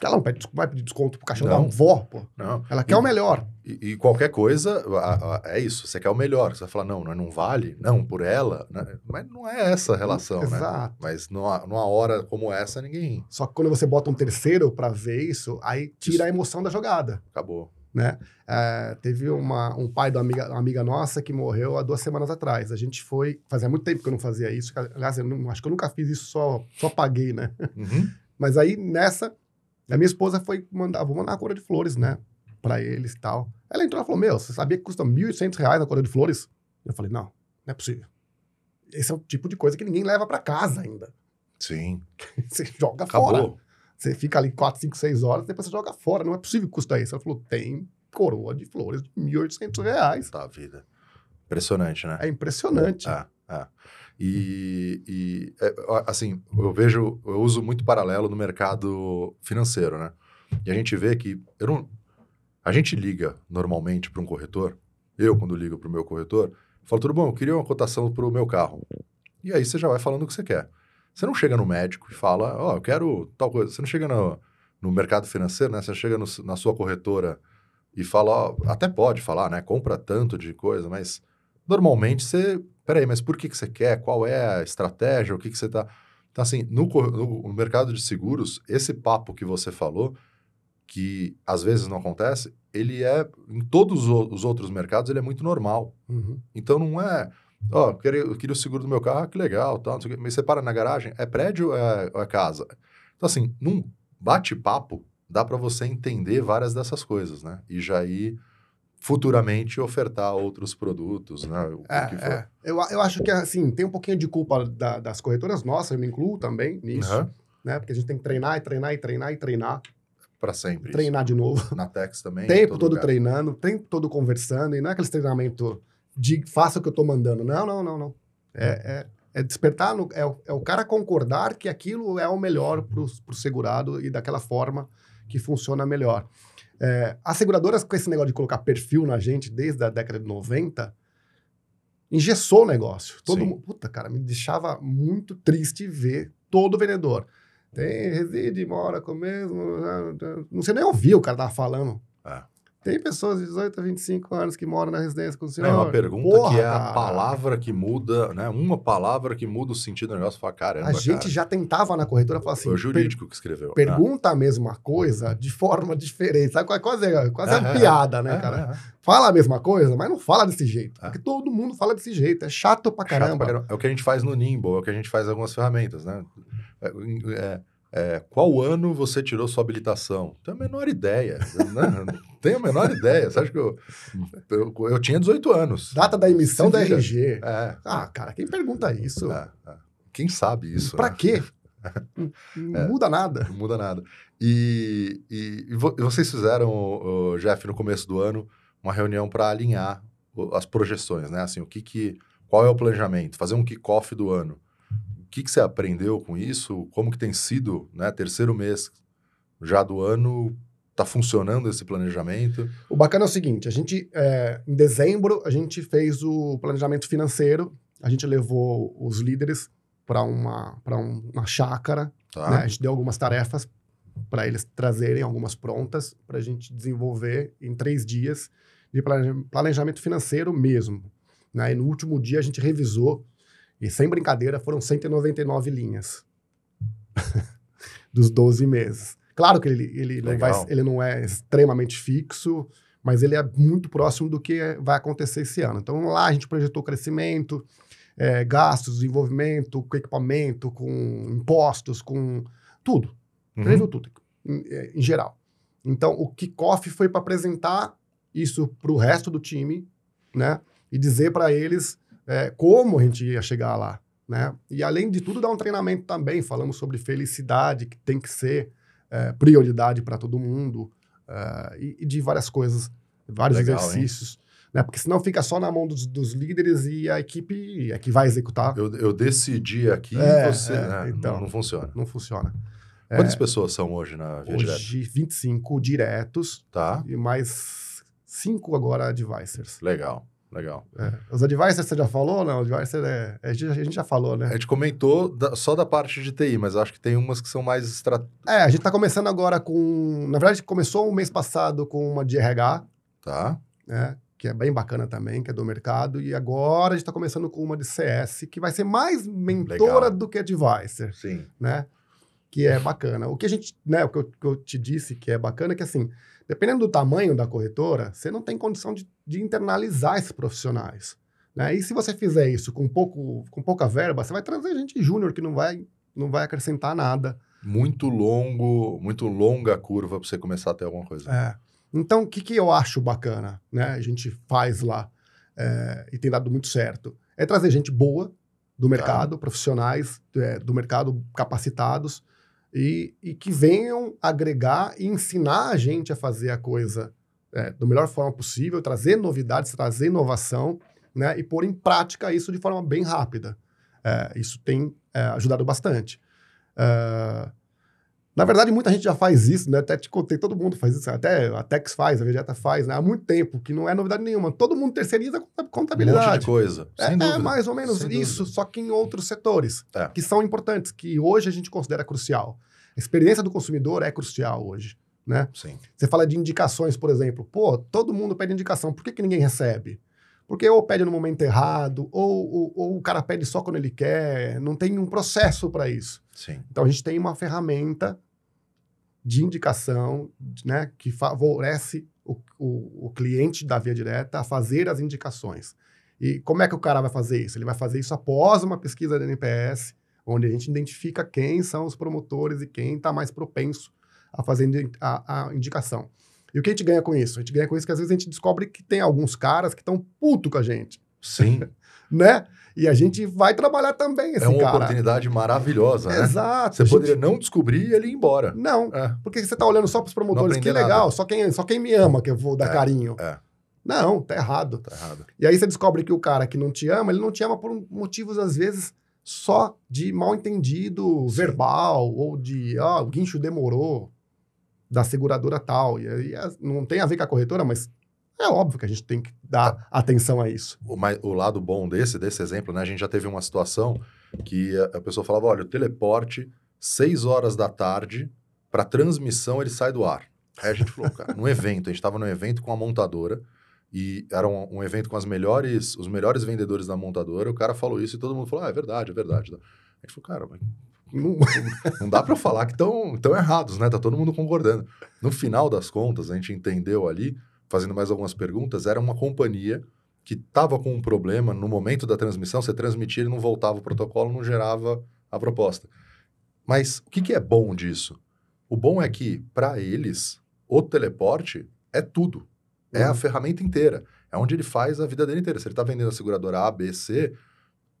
Ela não pede, vai pedir desconto pro caixão da Não. avó, pô. Não. Ela quer E- o melhor. E, e qualquer coisa, a- a- é isso. Você quer o melhor. Você vai falar, não, não, não vale, não, por ela. né? Mas não é essa a relação, né? Exato. Mas numa, numa hora como essa, ninguém Só que quando você bota um terceiro pra ver isso, aí tira Isso. a emoção da jogada. acabou. Né? É, teve uma, um pai de uma amiga, uma amiga nossa que morreu há duas semanas atrás. A gente foi. Fazia muito tempo que eu não fazia isso. Aliás, eu não- acho que eu nunca fiz isso, só, só paguei, né? Uhum. Mas aí nessa, a minha esposa foi mandar, vou mandar uma coroa de flores, né? Pra eles e tal. Ela entrou e falou: Meu, você sabia que custa 1.800 reais a coroa de flores? Eu falei: Não, não é possível. Esse é o tipo de coisa que ninguém leva pra casa ainda. Sim, Você joga fora. Você fica ali 4, 5, 6 horas, depois você joga fora. Não é possível que custa isso. Ela falou: Tem coroa de flores de 1.800 reais. Tá vida. Impressionante, né? É impressionante. É, é. E, e, é, assim, eu vejo, eu uso muito paralelo no mercado financeiro, né? E a gente vê que eu não, a gente liga normalmente para um corretor, eu quando ligo para o meu corretor, falo, tudo bom, eu queria uma cotação para o meu carro. E aí você já vai falando o que você quer. Você não chega no médico e fala, ó, eu quero tal coisa. Você não chega no, no mercado financeiro, né? Você chega no- na sua corretora e fala, ó, até pode falar, né? Compra tanto de coisa, mas normalmente você. Peraí, mas por que, que você quer? Qual é a estratégia? O que, que você está. Então, assim, no, no- mercado de seguros, esse papo que você falou, que às vezes não acontece, ele é. Em todos os outros mercados, ele é muito normal. Uhum. Então não é. Ó, eu queria, eu queria o seguro do meu carro, ah, que legal, tal, quê. mas você para na garagem, é prédio ou é, ou é casa? Então, assim, num bate-papo, dá para você entender várias dessas coisas, né? E já ir futuramente ofertar outros produtos, né? O É, que for. é. Eu, eu acho que, assim, tem um pouquinho de culpa da- das corretoras nossas, eu me incluo também nisso, Aham, né? Porque a gente tem que treinar e treinar e treinar e treinar, Pra sempre. treinar de novo. isso. Na Tex também. em tempo todo lugar. treinando, tempo todo conversando, e não é aquele treinamento de faça o que eu tô mandando. Não, não, não, não. É, é, é despertar, no- é, o- é o cara concordar que aquilo é o melhor pro, pro segurado e daquela forma que funciona melhor. É, as seguradoras, com esse negócio de colocar perfil na gente desde a década de 90, engessou o negócio. Todo mundo, puta, cara, me deixava muito triste ver todo vendedor. Tem, reside, mora com o mesmo. Não sei nem ouvir o cara tava falando. É. Tem pessoas de 18 a 25 anos que moram na residência com o senhor. É uma pergunta Porra, que é a cara. palavra que muda, né? Uma palavra que muda o sentido do negócio. Fala, caramba, A gente cara. já tentava na corretora falar assim: Foi o jurídico que escreveu. pergunta a mesma coisa de forma diferente. Sabe? Quase, quase, quase É, uma é, piada, Ah, né, é, cara? é, é. Fala a mesma coisa, mas não fala desse jeito. É. Porque todo mundo fala desse jeito. É chato pra Chato caramba. pra caramba. É o que a gente faz no Nimble, é o que a gente faz em algumas ferramentas, né? É, é, qual ano você tirou sua habilitação? Tenho a menor ideia. né? Tenho a menor ideia. Você acha que eu, eu, eu tinha 18 anos? Data da emissão Se da vira. RG. É. Ah, cara, quem pergunta isso? é, é. Quem sabe isso? pra né? quê? Não, É. muda nada. Não muda nada. E, e- e vo- vocês fizeram, ô, Jeff, no começo do ano, uma reunião para alinhar o- as projeções, né? Assim, o que que, qual é o planejamento? Fazer um kickoff do ano. O que que você aprendeu com isso? Como que tem sido, né? Terceiro mês já do ano, tá funcionando esse planejamento? O bacana é o seguinte: a gente, é, em dezembro, a gente fez o planejamento financeiro, a gente levou os líderes para uma, pra um- uma chácara, Tá? né? a gente deu algumas tarefas para eles trazerem algumas prontas para a gente desenvolver em três dias de plane- planejamento financeiro mesmo. Né? E no último dia a gente revisou, e sem brincadeira, foram 199 linhas dos 12 meses. Claro que ele, ele, não, vai, ele não é extremamente fixo, mas ele é muito próximo do que vai acontecer esse ano. Então lá a gente projetou crescimento, eh, gastos, desenvolvimento, com equipamento, com impostos, com tudo. Uhum. Previu tudo, em, eh, em geral. Então, o kickoff foi para apresentar isso para o resto do time, né? E dizer para eles eh, como a gente ia chegar lá, né? E, além de tudo, dar um treinamento também. Falamos sobre felicidade, que tem que ser eh, prioridade para todo mundo, eh, e, e de várias coisas, vários Legal, exercícios. Né? Porque senão fica só na mão dos, dos líderes e a equipe é que vai executar. Eu, eu decidi aqui, É, você. é, né? então. não, não funciona. Não funciona. Quantas pessoas são hoje na Via Direta? Hoje, 25 diretos Tá? e mais 5 agora advisors. Legal, legal. É. Os advisors você já falou? Não, advisor é, é, a gente já falou, A né? gente comentou da- só da parte de TI, mas acho que tem umas que são mais estratégicas. É, a gente tá começando agora com... Na verdade, começou o mês passado com uma de RH, Tá. né? Que é bem bacana também, que é do mercado. E agora a gente está começando com uma de CS, que vai ser mais mentora Legal. do que advisor, Sim. né? Que é bacana. O que a gente, né? O que eu, que eu te disse que é bacana é que, assim, dependendo do tamanho da corretora, você não tem condição de, de internalizar esses profissionais. Né? E se você fizer isso com, pouco, com pouca verba, você vai trazer gente júnior que não vai, não vai acrescentar nada. Muito longo, muito longa a curva para você começar a ter alguma coisa. É. Então, o que, que eu acho bacana, né? A gente faz lá é, e tem dado muito certo. É trazer gente boa do mercado, profissionais é, do mercado capacitados e, e que venham agregar e ensinar a gente a fazer a coisa é, da melhor forma possível, trazer novidades, trazer inovação, né? E pôr em prática isso de forma bem rápida. É, isso tem é, ajudado bastante. É, na verdade, muita gente já faz isso, né? Até te contei, todo mundo faz isso. Até a Tex faz, a Vegeta faz, né? Há muito tempo, que não é novidade nenhuma. Todo mundo terceiriza a conta- Um monte contabilidade. de coisa. É, Sem é mais ou menos Sem isso, dúvida. só que em outros setores, É. que são importantes, que hoje a gente considera crucial. A experiência do consumidor é crucial hoje, né? Sim. Você fala de indicações, por exemplo. Pô, todo mundo pede indicação. Por que, que ninguém recebe? Porque ou pede no momento errado, ou, ou- ou o cara pede só quando ele quer. Não tem um processo para isso. Sim. Então a gente tem uma ferramenta de indicação, né, que favorece o, o, o cliente da via direta a fazer as indicações. E como é que o cara vai fazer isso? Ele vai fazer isso após uma pesquisa da NPS, onde a gente identifica quem são os promotores e quem está mais propenso a fazer a, a indicação. E o que a gente ganha com isso? A gente ganha com isso que às vezes a gente descobre que tem alguns caras que estão puto com a gente, Sim. né? E a gente vai trabalhar também esse é uma cara. oportunidade maravilhosa, né? Exato. Você gente- poderia não descobrir e ele ir embora. Não, É. porque você tá olhando só pros promotores, Não que legal, nada. só quem, só quem me ama que eu vou dar É, carinho. é. Não, tá errado. Tá errado. E aí você descobre que o cara que não te ama, ele não te ama por motivos, às vezes, só de mal entendido Sim. verbal, ou de, ah, o guincho demorou da seguradora tal. E aí é- não tem a ver com a corretora, mas é óbvio que a gente tem que dar atenção a isso. O, mai- o lado bom desse, desse exemplo, né? A gente já teve uma situação que a, a pessoa falava: olha, o teleporte, 6 horas da tarde, para transmissão ele sai do ar. Aí a gente falou, cara, num evento, a gente estava num evento com a montadora, e era um, um evento com as melhores, os melhores vendedores da montadora, o cara falou isso e todo mundo falou: ah, é verdade, é verdade. A gente falou, cara, mas Não- não dá para falar que estão errados, né? Tá todo mundo concordando. No final das contas, a gente entendeu ali, fazendo mais algumas perguntas, era uma companhia que estava com um problema no momento da transmissão, você transmitia, ele não voltava o protocolo, não gerava a proposta. Mas o que, que é bom disso? O bom é que, para eles, o teleporte é tudo. É a Uhum. ferramenta inteira. É onde ele faz a vida dele inteira. Se ele está vendendo a seguradora A, B, C,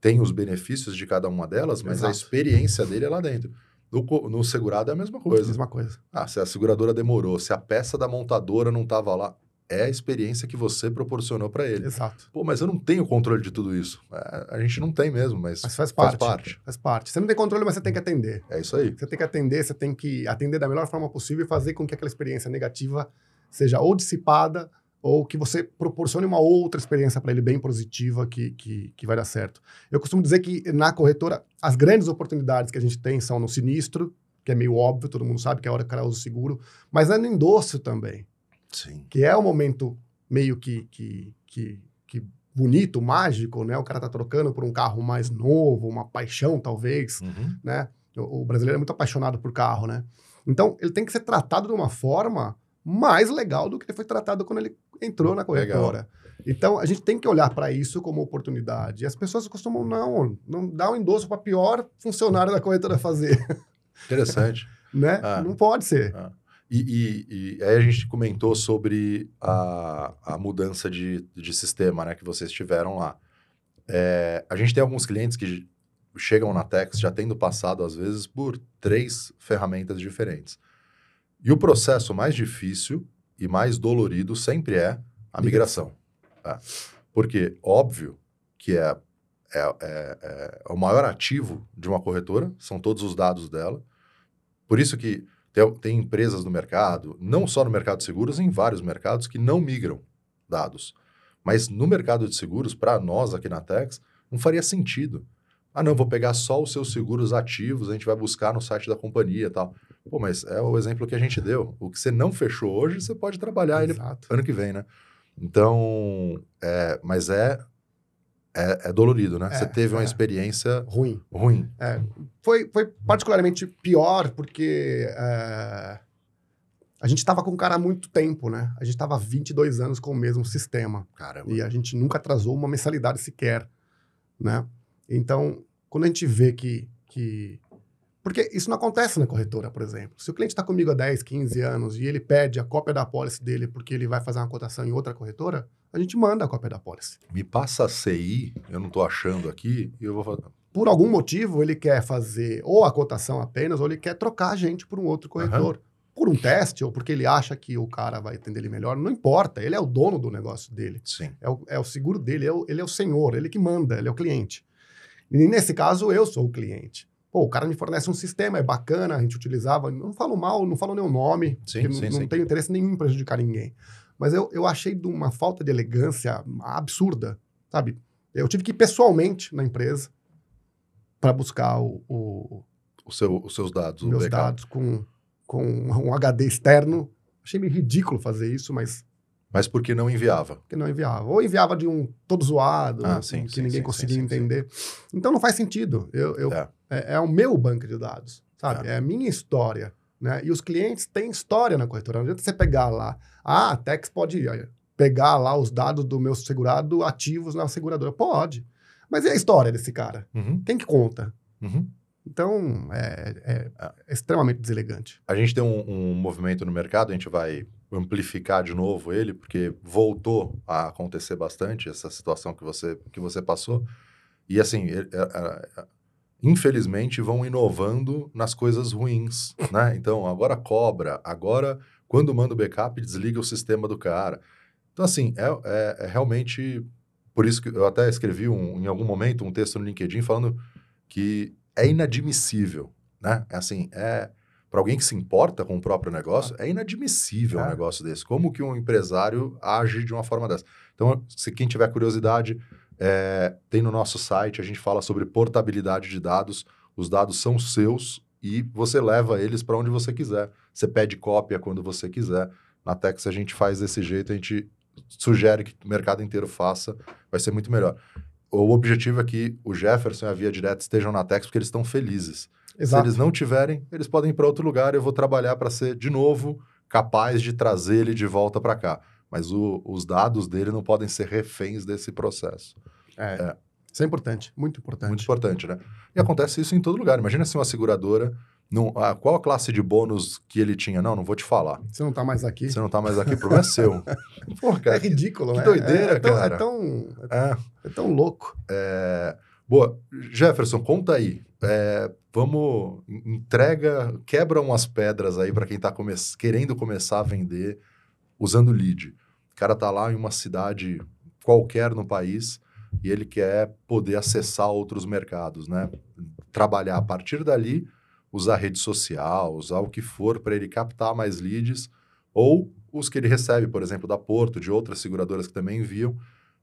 tem os benefícios de cada uma delas, mas a Exato. experiência dele é lá dentro. No, no segurado é a mesma coisa. Mesma coisa. Ah, se a seguradora demorou, se a peça da montadora não estava lá, é a experiência que você proporcionou para ele. Exato. Pô, mas eu não tenho controle de tudo isso. É, a gente não tem mesmo, mas, Mas faz faz parte. parte. Faz parte. Você não tem controle, mas você tem que atender. É isso aí. Você tem que atender, você tem que atender da melhor forma possível e fazer com que aquela experiência negativa seja ou dissipada ou que você proporcione uma outra experiência para ele bem positiva que, que, que vai dar certo. Eu costumo dizer que na corretora, as grandes oportunidades que a gente tem são no sinistro, que é meio óbvio, todo mundo sabe que é a hora que o cara usa o seguro, mas é no endosso também, Sim. que é o momento meio que, que, que, que bonito, mágico, né? O cara tá trocando por um carro mais novo, uma paixão talvez, Uhum. né? O, o brasileiro é muito apaixonado por carro, né? Então, ele tem que ser tratado de uma forma mais legal do que ele foi tratado quando ele entrou na corretora. Então, a gente tem que olhar para isso como oportunidade. E as pessoas costumam não, não dar um endosso para pior funcionário da corretora fazer, Interessante. né? Ah. Não pode ser. E, e- e aí a gente comentou sobre a, a mudança de, de sistema né, que vocês tiveram lá. É, a gente tem alguns clientes que chegam na Tex já tendo passado, às vezes, por três ferramentas diferentes. E o processo mais difícil e mais dolorido sempre é a migração. tá? Porque, óbvio, que é, é, é- é o maior ativo de uma corretora, são todos os dados dela. Por isso que tem, tem empresas no mercado, não só no mercado de seguros, em vários mercados, que não migram dados. Mas no mercado de seguros, para nós aqui na Tex, não faria sentido. Ah, não, vou pegar só os seus seguros ativos, a gente vai buscar no site da companhia e tal. Pô, mas é o exemplo que a gente deu. O que você não fechou hoje, você pode trabalhar ele Exato. ano que vem, né? Então, é, mas é, é, é dolorido, né? É, Você teve uma é. experiência Ruim. ruim. Foi, foi particularmente pior porque é, a gente estava com o cara há muito tempo, né? A gente estava há 22 anos com o mesmo sistema. Caramba. E a gente nunca atrasou uma mensalidade sequer, né? Então, quando a gente vê que... que... Porque isso não acontece na corretora, por exemplo. Se o cliente está comigo há 10, 15 anos e ele pede a cópia da apólice dele porque ele vai fazer uma cotação em outra corretora, a gente manda a cópia da apólice. Me passa a CI, eu não tô achando aqui, e eu vou fazer. Por algum motivo, ele quer fazer ou a cotação apenas, ou ele quer trocar a gente por um outro corretor. Por um teste, ou porque ele acha que o cara vai atender ele melhor, não importa. Ele é o dono do negócio dele. Sim. É o, é o seguro dele, é o- ele é o senhor, ele que manda, ele é o cliente. E nesse caso, eu sou o cliente. Pô, o cara me fornece um sistema, é bacana, a gente utilizava. Não falo mal, não falo nenhum nome, Sim, sim, não, não sim. tenho interesse nenhum em prejudicar ninguém. Mas eu, eu achei de uma falta de elegância absurda, sabe? Eu tive que ir pessoalmente na empresa para buscar o, o- O seu, os seus dados, meus backup. dados com, com um HD externo. Achei meio ridículo fazer isso, mas Mas porque não enviava. que não enviava. Ou enviava de um todo zoado, Ah, sim, que sim, ninguém sim, conseguia entender. Então não faz sentido. Eu, eu- É. é. é o meu banco de dados, sabe? É. a minha história. Né? E os clientes têm história na corretora. Não adianta você pegar lá. Ah, a Tex pode pegar lá os dados do meu segurado ativos na seguradora. Pode. Mas e a história desse cara? Uhum, Quem que conta? uhum. Então, é, é- é extremamente deselegante. A gente tem um, um movimento no mercado, a gente vai amplificar de novo ele, porque voltou a acontecer bastante essa situação que você, que você passou. E assim, ele- é- é- infelizmente vão inovando nas coisas ruins, né? Então, agora cobra, agora quando manda o backup, desliga o sistema do cara. Então, assim, é, é- é realmente... Por isso que eu até escrevi um- em algum momento um texto no LinkedIn falando que é inadmissível, né? É assim, é... Para alguém que se importa com o próprio negócio, é inadmissível um É. negócio desse. Como que um empresário age de uma forma dessa? Então, se quem tiver curiosidade, é, tem no nosso site, a gente fala sobre portabilidade de dados. Os dados são seus e você leva eles para onde você quiser. Você pede cópia quando você quiser. Na Tex a gente faz desse jeito, a gente sugere que o mercado inteiro faça, vai ser muito melhor. O objetivo é que o Jefferson e a Via Direta estejam na Tex porque eles estão felizes. Se eles não tiverem, eles podem ir para outro lugar. Eu vou trabalhar para ser, de novo, capaz de trazer ele de volta para cá. Mas o- os dados dele não podem ser reféns desse processo. É. Isso é importante, muito importante. Muito importante, né? E acontece isso em todo lugar. Imagina se uma seguradora. Não, ah, qual a classe de bônus que ele tinha? Não, não vou te falar. Você não tá mais aqui. Você não tá mais aqui, o problema é seu. É cara. ridículo, que né? doideira, é, é tão, cara. É tão, É, é tão louco. é, boa. Jefferson, conta aí. É, vamos. en- Entrega, quebra umas pedras aí para quem tá come- querendo começar a vender usando lead. O cara tá lá em uma cidade qualquer no país e ele quer poder acessar outros mercados, né? Trabalhar a partir dali, usar rede social, usar o que for para ele captar mais leads ou os que ele recebe, por exemplo, da Porto, de outras seguradoras que também enviam,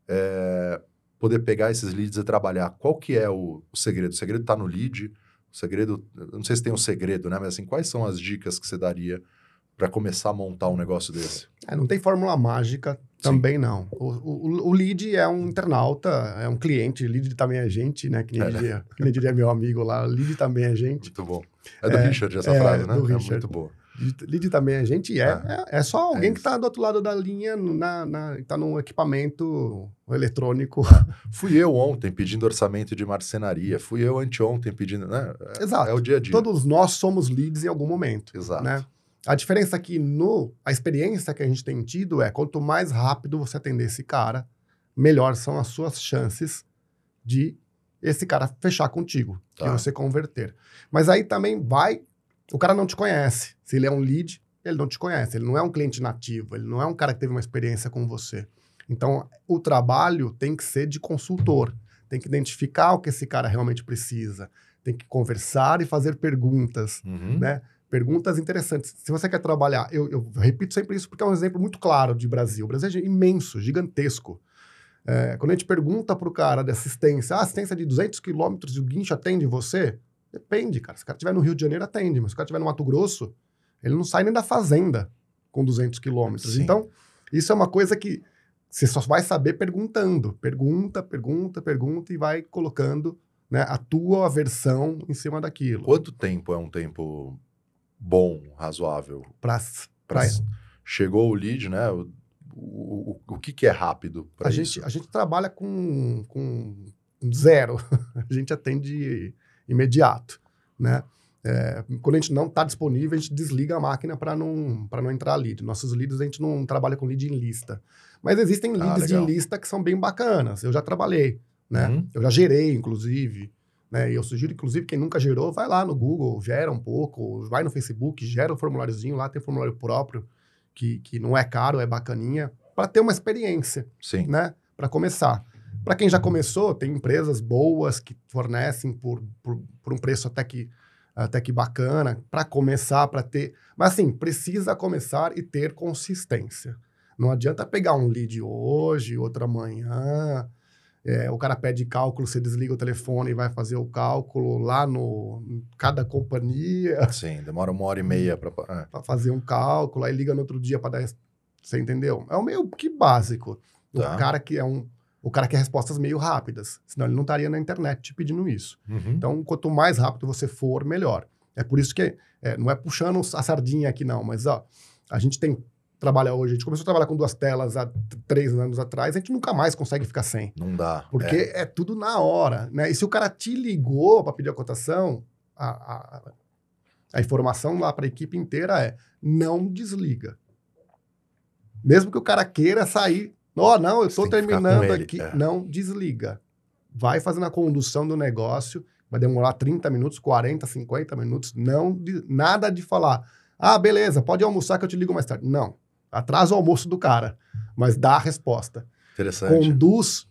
é, poder pegar esses leads e trabalhar. Qual que é o, o segredo? O segredo está no lead? O segredo, não sei se tem um segredo, né? Mas assim, quais são as dicas que você daria para começar a montar um negócio desse? É, não tem fórmula mágica também, não. O, o, o lead é um internauta, é um cliente, lead também é gente, né? Que nem, É, né? diria, que nem diria meu amigo lá, lead também é gente. Muito bom. É do É, Richard essa é, frase, né? do É Richard. muito boa. Lead, lead também é gente e é, Ah, é, é só alguém que isso. está do outro lado da linha, na, na, tá num equipamento eletrônico. Fui eu ontem pedindo orçamento de marcenaria. Fui eu anteontem pedindo, né? É, Exato. É o dia a dia. Todos nós somos leads em algum momento. Exato. né? A diferença aqui no a experiência que a gente tem tido é quanto mais rápido você atender esse cara, melhor são as suas chances de esse cara fechar contigo, Tá. que você converter. Mas aí também vai, o cara não te conhece. Se ele é um lead, ele não te conhece, ele não é um cliente nativo, ele não é um cara que teve uma experiência com você. Então, o trabalho tem que ser de consultor, tem que identificar o que esse cara realmente precisa, tem que conversar e fazer perguntas Uhum. né? Perguntas interessantes. Se você quer trabalhar, eu, eu repito sempre isso porque é um exemplo muito claro de Brasil. O Brasil é imenso, gigantesco. É, quando a gente pergunta para o cara de assistência, ah, assistência de 200 quilômetros e o guincho atende você? Depende, cara. Se o cara estiver no Rio de Janeiro, atende. Mas se o cara estiver no Mato Grosso, ele não sai nem da fazenda com 200 quilômetros. Então, isso é uma coisa que Você só vai saber perguntando. Pergunta, pergunta, pergunta e vai colocando né, a tua versão em cima daquilo. Quanto tempo é um tempo bom, razoável? Pra, Pra- pra, Chegou o lead, né? O, o, o, o que, que é rápido para a, isso? gente, a gente trabalha com, com zero. a gente atende imediato, né? É, quando a gente não está disponível, a gente desliga a máquina para não, pra não entrar lead. Nossos leads, a gente não trabalha com lead em lista. Mas existem Ah, leads legal. em lista que são bem bacanas. Eu já trabalhei, né? Uhum. Eu já gerei, inclusive. Né? E eu sugiro, inclusive, quem nunca gerou, vai lá no Google, gera um pouco, vai no Facebook, gera um formuláriozinho lá, tem formulário próprio, que, que não é caro, é bacaninha, para ter uma experiência Sim. né? Para começar. Para quem já começou, tem empresas boas que fornecem por, por, por um preço até que, até que bacana, para começar, para ter. Mas assim, precisa começar e ter consistência. Não adianta pegar um lead hoje, outro amanhã. É, o cara pede cálculo, você desliga o telefone e vai fazer o cálculo lá no cada companhia Sim, demora uma hora e meia para. É. fazer um cálculo, aí liga no outro dia para dar. Você entendeu? É o meio que básico. O Tá. cara que é um. O cara quer respostas meio rápidas. Senão ele não estaria na internet te pedindo isso. Uhum. Então, quanto mais rápido você for, melhor. É por isso que é, não é puxando a sardinha aqui, não, mas ó, a gente tem. Trabalha hoje, a gente começou a trabalhar com duas telas há três anos atrás, a gente nunca mais consegue ficar sem. Não dá. Porque É. é, tudo na hora, né? E se o cara te ligou para pedir a cotação, a, a, a informação lá para a equipe inteira é não desliga. Mesmo que o cara queira sair, ó, não, eu estou terminando ele, aqui, é. não desliga. Vai fazendo a condução do negócio, vai demorar 30 minutos, 40, 50 minutos, não nada de falar, ah, beleza, pode almoçar que eu te ligo mais tarde. Não, atrasa o almoço do cara, mas dá a resposta Interessante. conduz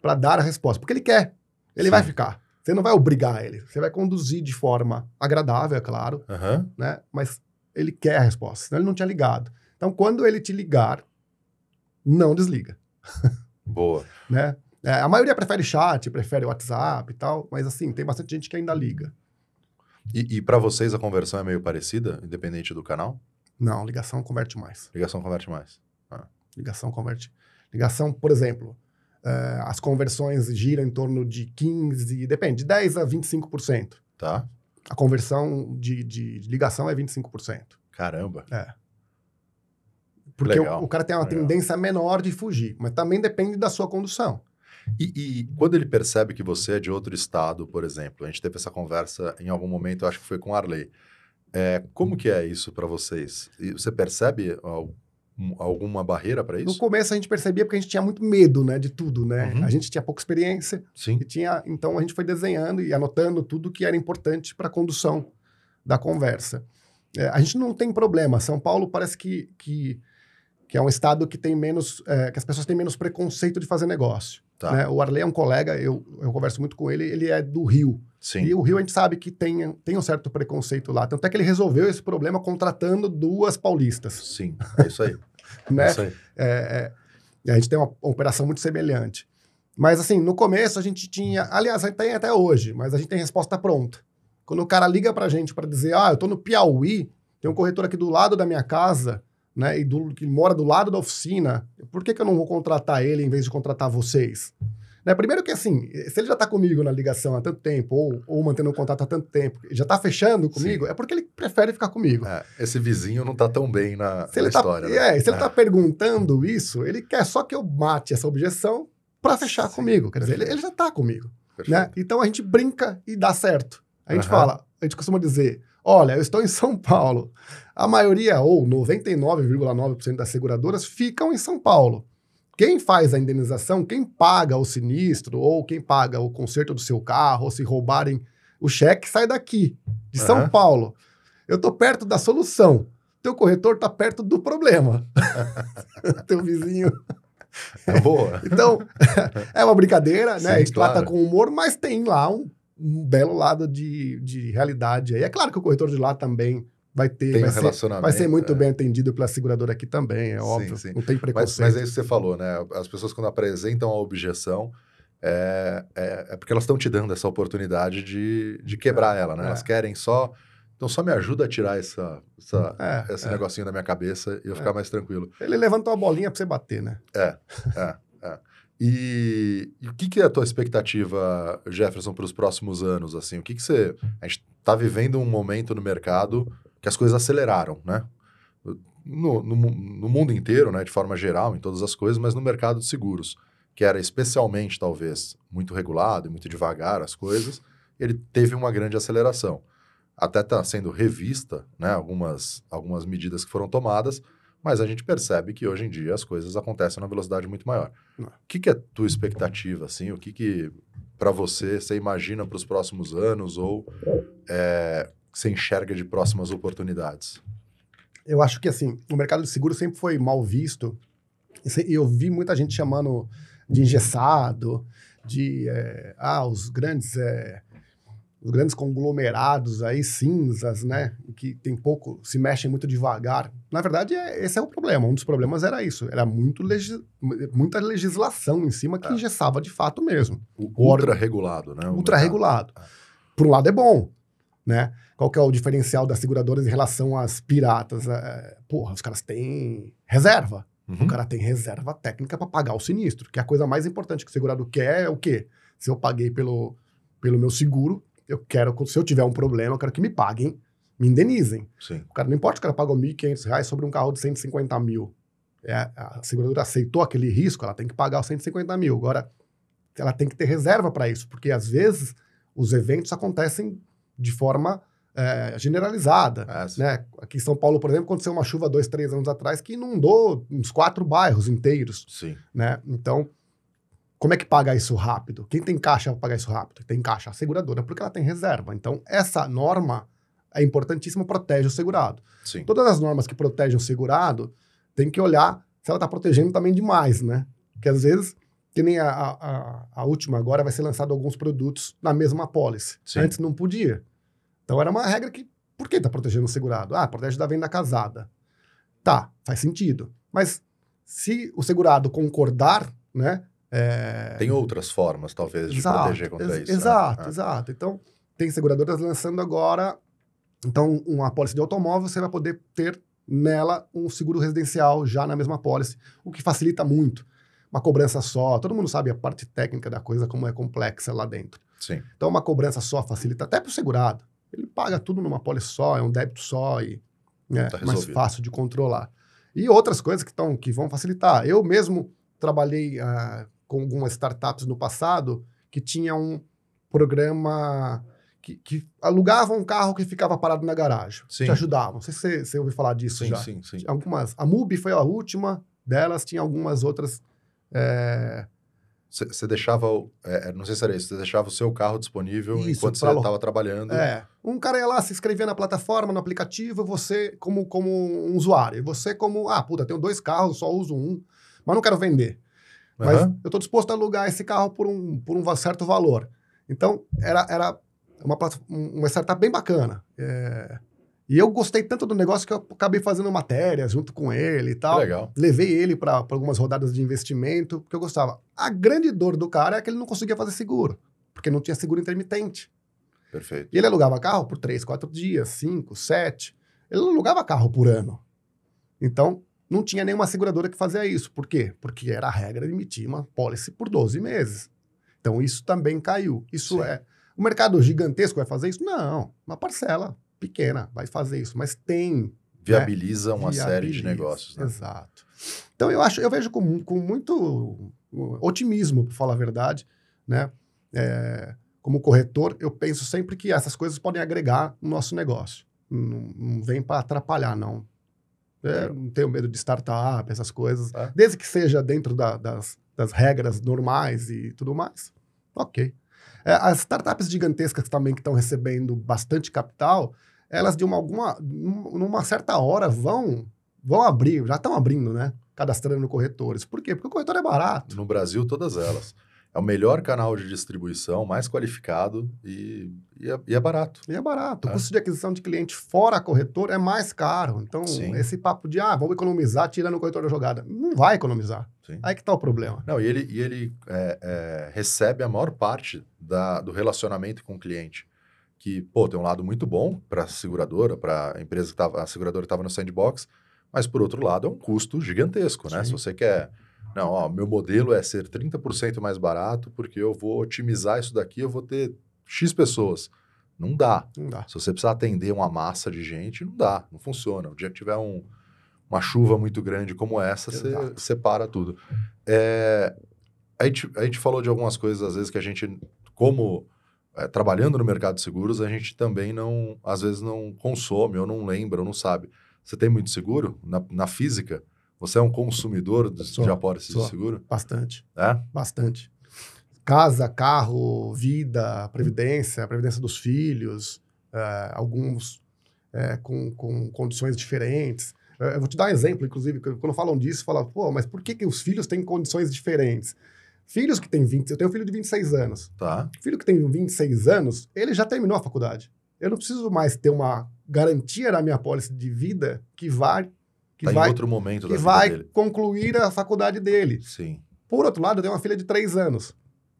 para dar a resposta, porque ele quer. Ele Sim. vai ficar. Você não vai obrigar ele. Você vai conduzir de forma agradável, é claro, Aham. né? Mas ele quer a resposta, senão ele não tinha ligado. Então, quando ele te ligar, não desliga, Boa. né? É, a maioria prefere chat, prefere WhatsApp e tal, mas assim, tem bastante gente que ainda liga. E, e para vocês a conversão é meio parecida, independente do canal? Não, ligação converte mais. Ligação converte mais. Ligação converte. Ligação, por exemplo, eh, as conversões giram em torno de 15, depende, de 10 a 25%. Tá? A conversão de, de ligação é 25%. Caramba. Porque Legal, o, o cara tem uma legal. tendência menor de fugir, mas também depende da sua condução. E, e quando ele percebe que você é de outro estado, por exemplo, a gente teve essa conversa em algum momento, eu acho que foi com o Arley. É, como que é isso para vocês? E você percebe al- um- alguma barreira para No isso? começo a gente percebia porque a gente tinha muito medo, né, de tudo, né? Uhum. A gente tinha pouca experiência Sim. e tinha, então a gente foi desenhando e anotando tudo que era importante para a condução da conversa. É, a gente não tem problema. São Paulo parece que, que, que é um estado que tem menos, é, que as pessoas têm menos preconceito de fazer negócio. Tá. né? O Arley é um colega, eu, eu converso muito com ele, ele é do Rio. Sim. E o Rio a gente sabe que tem, tem um certo preconceito lá. Tanto é que ele resolveu esse problema contratando duas paulistas. Sim. É isso aí. Né? É isso aí. É, é, e a gente tem uma operação muito semelhante. Mas assim, no começo a gente tinha. Aliás, a gente tem até hoje, mas a gente tem resposta pronta. Quando o cara liga pra gente para dizer, ah, eu tô no Piauí, tem um corretor aqui do lado da minha casa, né? E do, que mora do lado da oficina, por que, que eu não vou contratar ele em vez de contratar vocês? Né? Primeiro que assim, se ele já tá comigo na ligação há tanto tempo, ou, ou mantendo um contato há tanto tempo, já tá fechando comigo, é porque ele prefere ficar comigo. É, esse vizinho não tá tão bem na, na tá, história. né? é, se ele tá perguntando isso, ele quer só que eu mate essa objeção para fechar Sim, comigo. Quer dizer, ele, ele já tá comigo. Né? Então a gente brinca e dá certo. A gente Aham. fala, a gente costuma dizer: olha, eu estou em São Paulo. A maioria, ou 99,9% das seguradoras, ficam em São Paulo. Quem faz a indenização, quem paga o sinistro, ou quem paga o conserto do seu carro, ou se roubarem o cheque, sai daqui, de São Aham. Paulo. Eu tô perto da solução. Teu corretor tá perto do problema. Teu vizinho. É boa. Então, é uma brincadeira, né? Sim, a gente claro. trata com humor, mas tem lá um, um belo lado de, de realidade aí. É claro que o corretor de lá também vai ter, Tem um vai, ser, relacionamento. vai ser muito é. bem atendido pela seguradora aqui também, é Sim, óbvio. sim. Não tem Mas, preconceito. mas é isso que você falou, né? As pessoas, quando apresentam a objeção, é, é, é porque elas estão te dando essa oportunidade de, de quebrar ela, né? É. Elas querem só Então só me ajuda a tirar essa, essa, É, esse é. negocinho da minha cabeça e eu ficar mais tranquilo. Ele levantou a bolinha pra você bater, né? É, é, é. E, e o que, que é a tua expectativa, Jefferson, para os próximos anos? Assim, o que, que você. A gente está vivendo um momento no mercado que as coisas aceleraram, né? No, no, no mundo inteiro, né, de forma geral, em todas as coisas, mas no mercado de seguros, que era especialmente, talvez, muito regulado e muito devagar as coisas, ele teve uma grande aceleração. Até está sendo revista, né, algumas, algumas medidas que foram tomadas, mas a gente percebe que hoje em dia as coisas acontecem numa velocidade muito maior. Não. O que, que é tua expectativa, assim? O que que, para você, você imagina para os próximos anos ou é, você enxerga de próximas oportunidades? Eu acho que, assim, o mercado de seguro sempre foi mal visto. Eu vi muita gente chamando de engessado, de, é, ah, os grandes, é, os grandes conglomerados aí, cinzas, né, que tem pouco, se mexem muito devagar. Na verdade, é- esse é o problema. Um dos problemas era isso. Era muito muita legislação em cima que É. engessava de fato mesmo. O ultra regulado, né? ultra regulado. Por um lado é bom, né? Qual que é o diferencial das seguradoras em relação às piratas? É, porra, os caras têm reserva. Uhum. O cara tem reserva técnica para pagar o sinistro, que é a coisa mais importante que o segurado quer é o quê? Se eu paguei pelo, pelo meu seguro, eu quero, se eu tiver um problema, eu quero que me paguem, me indenizem. Sim. O cara, não importa que o cara pagou 1.500 reais sobre um carro de 150 mil. É, a seguradora aceitou aquele risco, ela tem que pagar os 150 mil. Agora, ela tem que ter reserva para isso, porque às vezes os eventos acontecem de forma é, generalizada. É. Né? Aqui em São Paulo, por exemplo, aconteceu uma chuva dois, três anos atrás que inundou uns quatro bairros inteiros. Sim. Né? Então, como é que paga isso rápido? Quem tem caixa para pagar isso rápido? Tem caixa, a seguradora, porque ela tem reserva. Então, essa norma é importantíssima, protege o segurado. Sim. Todas as normas que protegem o segurado, tem que olhar se ela está protegendo também demais, né? Porque às vezes, que nem a, a, a- última agora, vai ser lançado alguns produtos na mesma pólice. Sim. Antes não podia. Então era uma regra que, por que está protegendo o segurado? Ah, protege da venda casada. Tá, faz sentido. Mas se o segurado concordar, né? É, Tem outras formas, talvez, de Exato, proteger contra ex- isso. né? Exato, É. exato. Então, tem seguradoras lançando agora. Então, uma pólice de automóvel, você vai poder ter nela um seguro residencial já na mesma pólice, o que facilita muito. Uma cobrança só. Todo mundo sabe a parte técnica da coisa, como é complexa lá dentro. Sim. Então, uma cobrança só facilita até para o segurado. Ele paga tudo numa pólice só, é um débito só e é Tá mais fácil de controlar. E outras coisas que, tão, que vão facilitar. Eu mesmo trabalhei ah, com algumas startups no passado que tinha um programa que, que alugava um carro que ficava parado na garagem. Sim. Te ajudavam. Não sei se você, ouviu falar disso Sim, já. sim, sim. Algumas, a MUBI foi a última delas, tinha algumas outras. é, Você deixava, o- é, não sei se era isso, você deixava o seu carro disponível Isso, enquanto você estava trabalhando. É. Um cara ia lá, se inscrevia na plataforma, no aplicativo, você como, como um usuário. E você como, ah, puta, tenho dois carros, só uso um, mas não quero vender. Mas Aham. eu estou disposto a alugar esse carro por um, por um certo valor. Então, era, era uma, um- uma startup bem bacana. É, E eu gostei tanto do negócio que eu acabei fazendo matéria junto com ele e tal. legal. Levei ele para algumas rodadas de investimento, porque eu gostava. A grande dor do cara é que ele não conseguia fazer seguro, porque não tinha seguro intermitente. Perfeito. E ele alugava carro por três, quatro dias, cinco, sete. Ele não alugava carro por ano. Então, não tinha nenhuma seguradora que fazia isso. Por quê? Porque era a regra de emitir uma policy por 12 meses. Então, isso também caiu. Isso Sim. é. O mercado gigantesco vai fazer isso? Não. Uma parcela pequena vai fazer isso. Mas tem Viabiliza uma série de Viabiliza, negócios. Né? Exato. Então eu acho, eu vejo com, com muito otimismo, para falar a verdade, né? É, como corretor, eu penso sempre que essas coisas podem agregar no nosso negócio. Não, não vem para atrapalhar, não. É, não tenho medo de startup, essas coisas. É. Desde que seja dentro da- das, das regras normais e tudo mais. Ok. É, as startups gigantescas também que estão recebendo bastante capital, elas de uma, alguma, num- numa certa hora vão, vão abrir, já estão abrindo, né? Cadastrando corretores. Por quê? Porque o corretor é barato. No Brasil, todas elas. É o melhor canal de distribuição, mais qualificado e, e, é, e é barato. E é barato. O É. custo de aquisição de cliente fora corretor é mais caro. Então, Sim. esse papo de, ah, vamos economizar tirando o corretor da jogada. Não vai economizar. Sim. Aí que está o problema. Não, e ele, e ele é, é, recebe a maior parte da, do relacionamento com o cliente. que, pô, tem um lado muito bom para a seguradora, para a empresa que estava, a seguradora estava no sandbox, mas por outro lado é um custo gigantesco, né? Sim. Se você quer, não, ó, meu modelo é ser 30% mais barato porque eu vou otimizar isso daqui, eu vou ter X pessoas. Não dá. Não dá. Se você precisar atender uma massa de gente, não dá, não funciona. O dia que tiver um, uma chuva muito grande como essa, você separa tudo. É, a, gente, a gente falou de algumas coisas, às vezes, que a gente, como é, trabalhando no mercado de seguros, a gente também não, às vezes, não consome, ou não lembra, ou não sabe. Você tem muito seguro na, na física? Você é um consumidor de, Sou, de apólices de sou. seguro? Bastante. É? Bastante. Casa, carro, vida, previdência, previdência dos filhos, eh, alguns eh, com, com condições diferentes. Eh, eu vou te dar um exemplo, inclusive, quando falam disso, falam, pô, mas por que, que os filhos têm condições diferentes? Filhos que têm 20, eu tenho um filho de 26 anos. Tá. Filho que tem 26 anos, ele já terminou a faculdade. Eu não preciso mais ter uma garantia na minha pólice de vida que vai que Tá em vai outro momento que vai dele. concluir a faculdade dele. Sim. Por outro lado, eu tenho uma filha de três anos.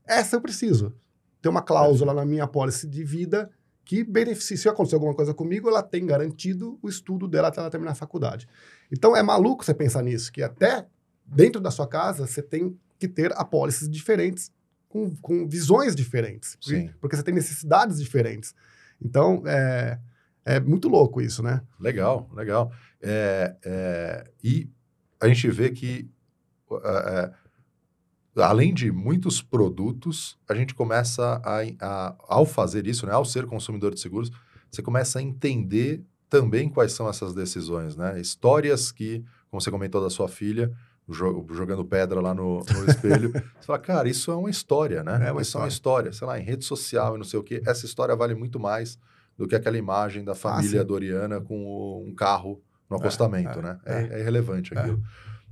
Essa eu preciso. Ter uma cláusula na minha pólice de vida que beneficie. Se acontecer alguma coisa comigo, ela tem garantido o estudo dela até ela terminar a faculdade. Então, é maluco você pensar nisso, que até dentro da sua casa, você tem que ter apólices diferentes, com, com visões diferentes. Sim. Porque você tem necessidades diferentes. Então, é, é muito louco isso, né? Legal, legal. É, é, e a gente vê que, é, além de muitos produtos, a gente começa a, a- ao fazer isso, né, ao ser consumidor de seguros, você começa a entender também quais são essas decisões, né? Histórias que, como você comentou da sua filha, jo- jogando pedra lá no, no espelho, você fala, cara, isso é uma história, né? É uma isso é uma história, sei lá, em rede social e não sei o quê. Essa história vale muito mais do que aquela imagem da família sim. Doriana com o- um carro no É, acostamento, é, né? é. É, irrelevante aquilo.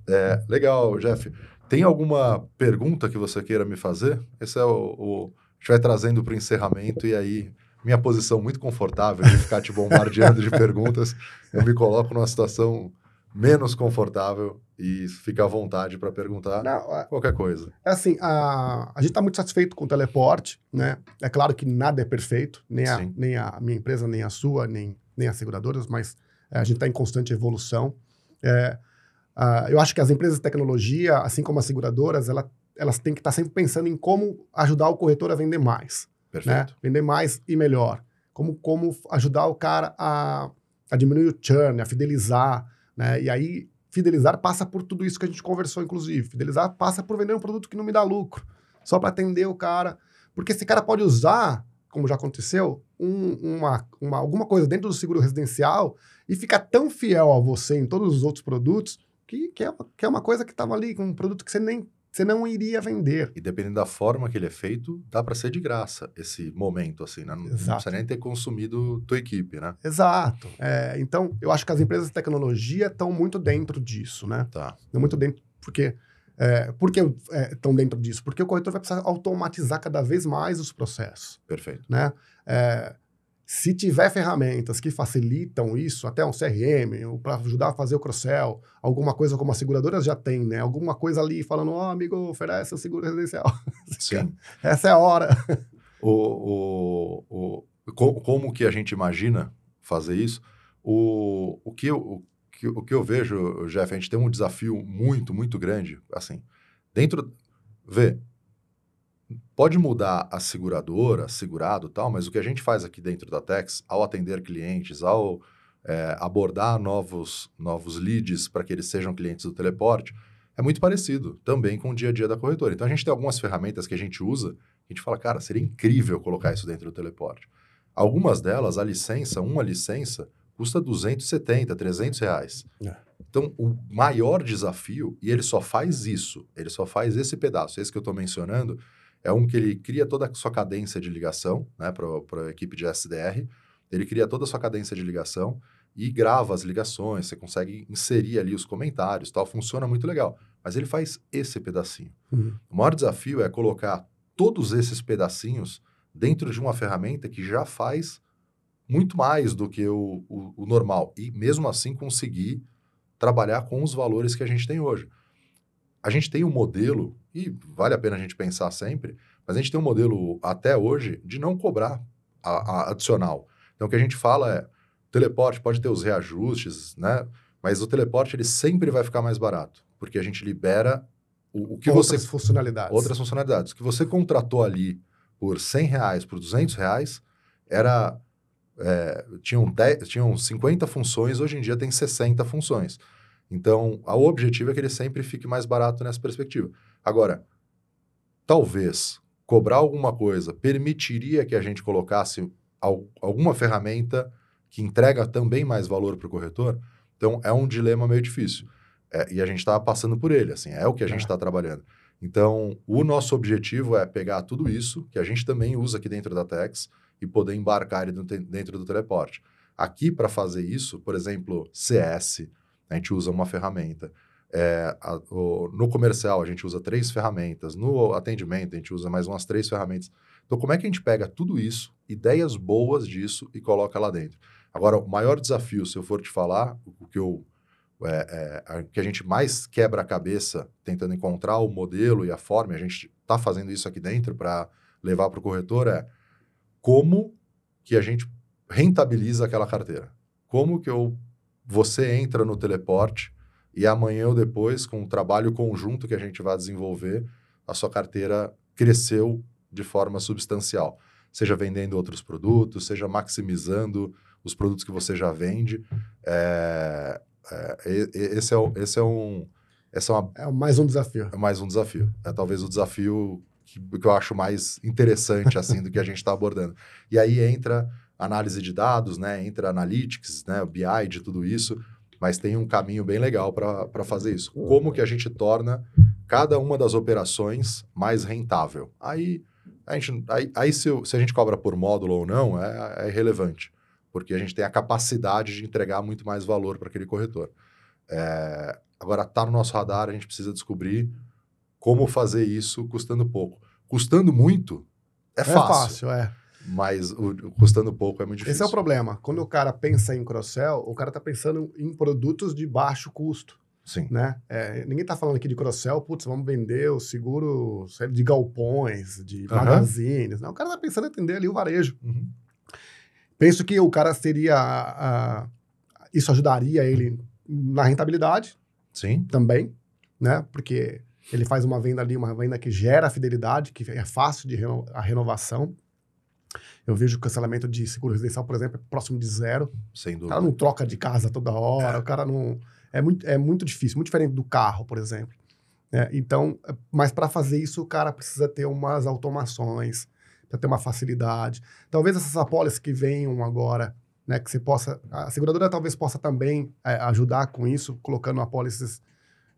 É, legal, Jeff. Tem alguma pergunta que você queira me fazer? Esse é o. o- a gente vai trazendo para o encerramento e aí minha posição muito confortável de ficar te bombardeando de perguntas, eu me coloco numa situação menos confortável e fica à vontade para perguntar Não, qualquer coisa. É assim, a, a gente está muito satisfeito com o teleporte, né? É claro que nada é perfeito, nem a, Sim. nem a minha empresa, nem a sua, nem, nem as seguradoras, mas a gente está em constante evolução. É, ah, eu acho que as empresas de tecnologia, assim como as seguradoras, ela, elas têm que estar sempre pensando em como ajudar o corretor a vender mais, né? Perfeito. Vender mais e melhor. Como, como ajudar o cara a, a diminuir o churn, a fidelizar, né? E aí, fidelizar passa por tudo isso que a gente conversou, inclusive. Fidelizar passa por vender um produto que não me dá lucro, só para atender o cara. Porque esse cara pode usar, como já aconteceu, um- uma, uma- alguma coisa dentro do seguro residencial e ficar tão fiel a você em todos os outros produtos que, que, é, uma, que é uma coisa que estava ali, um produto que você nem você não iria vender. E dependendo da forma que ele é feito, dá para ser de graça esse momento, assim, né? Não, não Exato. precisa nem ter consumido tua equipe, né? Exato. É, então, eu acho que as empresas de tecnologia estão muito dentro disso, né? Tá. Estão muito dentro, porque... É, por que estão dentro disso? Porque o corretor vai precisar automatizar cada vez mais os processos. Perfeito. né? É, se tiver ferramentas que facilitam isso, até um CRM, para ajudar a fazer o cross-sell, alguma coisa como as seguradoras já têm, né? Alguma coisa ali falando, ó, amigo, oferece o seguro residencial. Sim. Essa é a hora. O, o, o, co- como que a gente imagina fazer isso? O, o, que eu, que, o que eu vejo, Jeff, a gente tem um desafio muito, muito grande, assim, dentro... Vê, pode mudar a seguradora, segurado tal, mas o que a gente faz aqui dentro da Tex, ao atender clientes, ao é, abordar novos, novos leads para que eles sejam clientes do teleporte, é muito parecido também com o dia a dia da corretora. Então a gente tem algumas ferramentas que a gente usa, a gente fala, cara, seria incrível colocar isso dentro do teleporte. Algumas delas, a licença, uma licença, custa 270, 300 reais. É. Então, o maior desafio, e ele só faz isso, ele só faz esse pedaço, esse que eu estou mencionando, é um que ele cria toda a sua cadência de ligação, né, para a equipe de SDR, ele cria toda a sua cadência de ligação e grava as ligações, você consegue inserir ali os comentários, tal, funciona muito legal. Mas ele faz esse pedacinho. Uhum. O maior desafio é colocar todos esses pedacinhos dentro de uma ferramenta que já faz muito mais do que o, o, o normal e mesmo assim conseguir trabalhar com os valores que a gente tem hoje. A gente tem um modelo, e vale a pena a gente pensar sempre, mas a gente tem um modelo até hoje de não cobrar a, a adicional. Então, o que a gente fala é, teleporte pode ter os reajustes, né? Mas o teleporte, ele sempre vai ficar mais barato, porque a gente libera o, o que outras você... funcionalidades. Outras funcionalidades. O que você contratou ali por 100 reais, por 200 reais, era... É, tinham, 10, tinham 50 funções, hoje em dia tem 60 funções. Então, o objetivo é que ele sempre fique mais barato nessa perspectiva. Agora, talvez cobrar alguma coisa permitiria que a gente colocasse al alguma ferramenta que entrega também mais valor para o corretor. Então, é um dilema meio difícil. É, e a gente está passando por ele, assim, é o que a gente está é. trabalhando. Então, o nosso objetivo é pegar tudo isso, que a gente também usa aqui dentro da Tex, e poder embarcar ele dentro do teleporte. Aqui, para fazer isso, por exemplo, CS, a gente usa uma ferramenta. É, a, o, no comercial, a gente usa três ferramentas. No atendimento, a gente usa mais umas três ferramentas. Então, como é que a gente pega tudo isso, ideias boas disso e coloca lá dentro? Agora, o maior desafio, se eu for te falar, o que, eu, é, é, que a gente mais quebra a cabeça tentando encontrar o modelo e a forma, e a gente está fazendo isso aqui dentro para levar para o corretor, é como que a gente rentabiliza aquela carteira. Como que eu, você entra no teleporte e amanhã ou depois, com o trabalho conjunto que a gente vai desenvolver, a sua carteira cresceu de forma substancial. Seja vendendo outros produtos, seja maximizando os produtos que você já vende. É, é, esse, é, esse é um. Essa é, uma, é mais um desafio. É mais um desafio. É talvez o desafio que, que eu acho mais interessante assim do que a gente está abordando. E aí entra análise de dados, né? Entra analytics, né? O BI de tudo isso mas tem um caminho bem legal para fazer isso. Como que a gente torna cada uma das operações mais rentável? Aí, a gente, aí, aí se, se, a gente cobra por módulo ou não, é, é irrelevante, porque a gente tem a capacidade de entregar muito mais valor para aquele corretor. É, agora, está no nosso radar, a gente precisa descobrir como fazer isso custando pouco. Custando muito, é, é fácil. fácil, é mas o, custando pouco é muito difícil. Esse é o problema. Quando o cara pensa em cross-sell, o cara está pensando em produtos de baixo custo. Sim. Né? É, ninguém está falando aqui de cross-sell, putz, vamos vender o seguro de galpões, de uhum. magazines. Não, o cara está pensando em atender ali o varejo. Uhum. Penso que o cara seria. Isso ajudaria ele na rentabilidade. Sim. Também, né? Porque ele faz uma venda ali, uma venda que gera fidelidade, que é fácil de reno a renovação. Eu vejo o cancelamento de seguro residencial, por exemplo, é próximo de zero. Sem dúvida. O cara não troca de casa toda hora, é. o cara não. É muito, é muito difícil, muito diferente do carro, por exemplo. É, então, mas para fazer isso, o cara precisa ter umas automações, para ter uma facilidade. Talvez essas apólices que venham agora, né, que você possa. A seguradora talvez possa também é, ajudar com isso, colocando apólices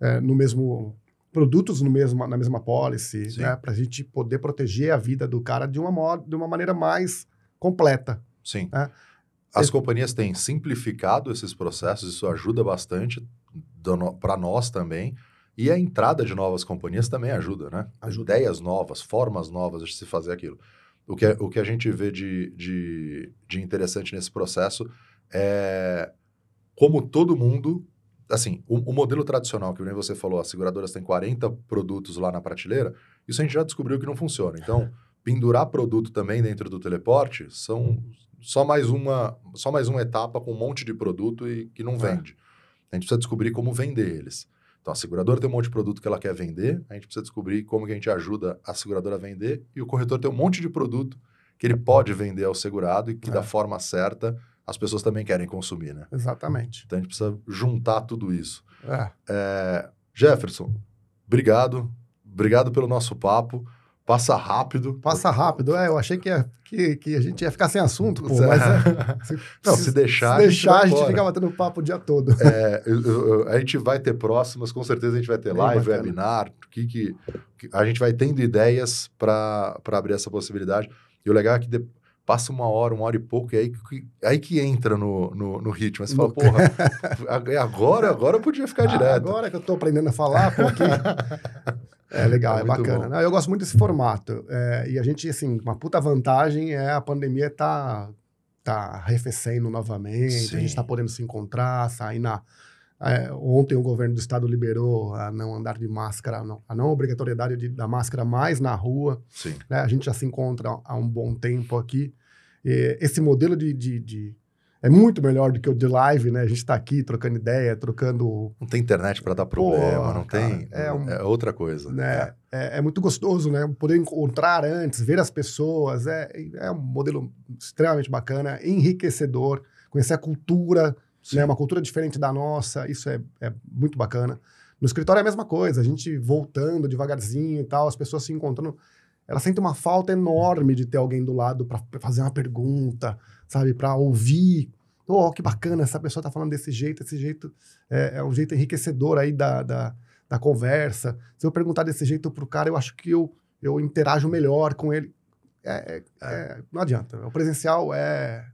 é, no mesmo produtos no mesmo, na mesma policy, né? Para a gente poder proteger a vida do cara de uma, de uma maneira mais completa. Sim. Né? As companhias têm simplificado esses processos, isso ajuda bastante para nós também. E a entrada de novas companhias também ajuda, né? Ajuda. Ideias novas, formas novas de se fazer aquilo. O que, é, o que a gente vê de, de, de interessante nesse processo é como todo mundo assim, o, o, modelo tradicional, que nem você falou, as seguradoras têm 40 produtos lá na prateleira, isso a gente já descobriu que não funciona. Então, pendurar produto também dentro do teleporte são só mais uma, só mais uma etapa com um monte de produto e que não é. vende. A gente precisa descobrir como vender eles. Então, a seguradora tem um monte de produto que ela quer vender, a gente precisa descobrir como que a gente ajuda a seguradora a vender, e o corretor tem um monte de produto que ele pode vender ao segurado e que é. da forma certa as pessoas também querem consumir, né? Exatamente. Então a gente precisa juntar tudo isso. É. É, Jefferson, obrigado. Obrigado pelo nosso papo. Passa rápido. Passa rápido, é. Eu achei que, ia, que, que a gente ia ficar sem assunto, pô, mas é, se, Não, se, se deixar. Se deixar, a gente, a gente fica batendo papo o dia todo. É, eu, eu, a gente vai ter próximas, com certeza a gente vai ter live, webinar, que, que, que, a gente vai tendo ideias para abrir essa possibilidade. E o legal é que de, passa uma hora, uma hora e pouco, e aí que, aí que entra no, no, no ritmo. Aí você fala, porra, agora, agora eu podia ficar ah, direto. Agora que eu tô aprendendo a falar, porque... É legal, é, é bacana. Não, eu gosto muito desse formato. É, e a gente, assim, uma puta vantagem é a pandemia tá, tá arrefecendo novamente, Sim. a gente tá podendo se encontrar, sair na... É, ontem o governo do estado liberou a não andar de máscara, não, a não obrigatoriedade de, da máscara mais na rua. Sim. Né? A gente já se encontra há um bom tempo aqui. E esse modelo de, de, de, é muito melhor do que o de live, né? A gente está aqui trocando ideia, trocando. Não tem internet para dar problema, Pô, não cara, tem. É, um, é, outra coisa. Né? É. é. muito gostoso, né? Poder encontrar antes, ver as pessoas. É, é um modelo extremamente bacana, enriquecedor, conhecer a cultura, né? Uma cultura diferente da nossa. Isso é, é muito bacana. No escritório é a mesma coisa, a gente voltando devagarzinho e tal, as pessoas se encontrando. Ela sente uma falta enorme de ter alguém do lado para fazer uma pergunta, sabe? Para ouvir. Oh, que bacana, essa pessoa tá falando desse jeito, esse jeito é, é um jeito enriquecedor aí da, da, da, conversa. Se eu perguntar desse jeito pro cara, eu acho que eu, eu interajo melhor com ele. É, é, é não adianta. O presencial é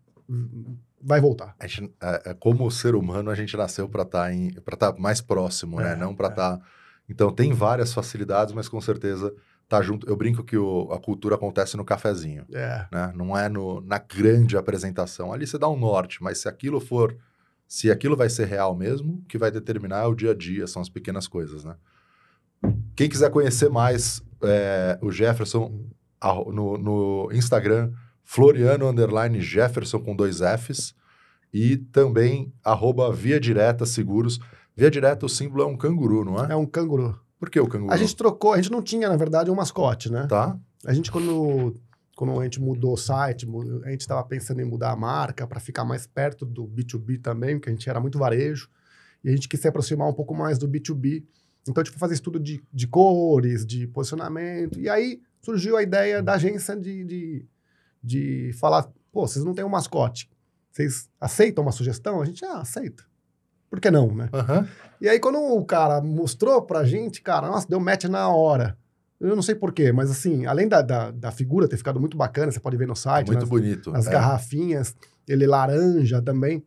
vai voltar. Gente, é, é, como ser humano, a gente nasceu para estar tá tá mais próximo, né? é, né? Não para estar. Tá... Então, tem várias facilidades, mas com certeza tá junto. Eu brinco que o, a cultura acontece no cafezinho. É. Né? Não é no, na grande apresentação. Ali você dá um norte, mas se aquilo for. Se aquilo vai ser real mesmo, o que vai determinar é o dia a dia, são as pequenas coisas, né? Quem quiser conhecer mais é, o Jefferson no, no Instagram, Floriano Underline Jefferson com dois Fs e também arroba Via Direta Seguros. Via Direta, o símbolo é um canguru, não é? É um canguru. Por que o canguru? A gente trocou, a gente não tinha, na verdade, um mascote, né? Tá. A gente, quando, quando a gente mudou o site, a gente estava pensando em mudar a marca para ficar mais perto do B2B também, porque a gente era muito varejo. E a gente quis se aproximar um pouco mais do B2B. Então, a gente foi fazer estudo de, de cores, de posicionamento. E aí surgiu a ideia da agência de, de de falar, pô, vocês não têm um mascote. Vocês aceitam uma sugestão? A gente, ah, aceita. Por que não, né? Uhum. E aí, quando o cara mostrou pra gente, cara, nossa, deu match na hora. Eu não sei porquê, mas assim, além da, da, da, figura ter ficado muito bacana, você pode ver no site. Muito nas, bonito. As é. garrafinhas, ele laranja também.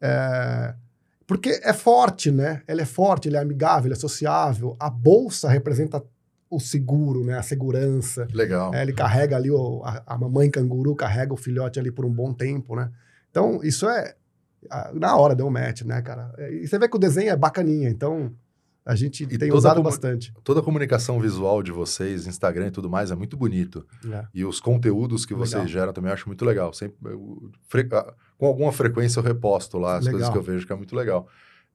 É, porque é forte, né? Ele é forte, ele é amigável, ele é sociável. A bolsa representa o seguro, né? A segurança. Legal. É, ele carrega ali, o, a, a, mamãe canguru carrega o filhote ali por um bom tempo, né? Então, isso é... Na hora deu um match, né, cara? É, e você vê que o desenho é bacaninha, então... A gente e tem usado bastante. Toda a comunicação visual de vocês, Instagram e tudo mais, é muito bonito. É. E os conteúdos que legal. vocês geram também eu acho muito legal. Sempre, eu, fre, com alguma frequência eu reposto lá as legal. coisas que eu vejo, que é muito legal.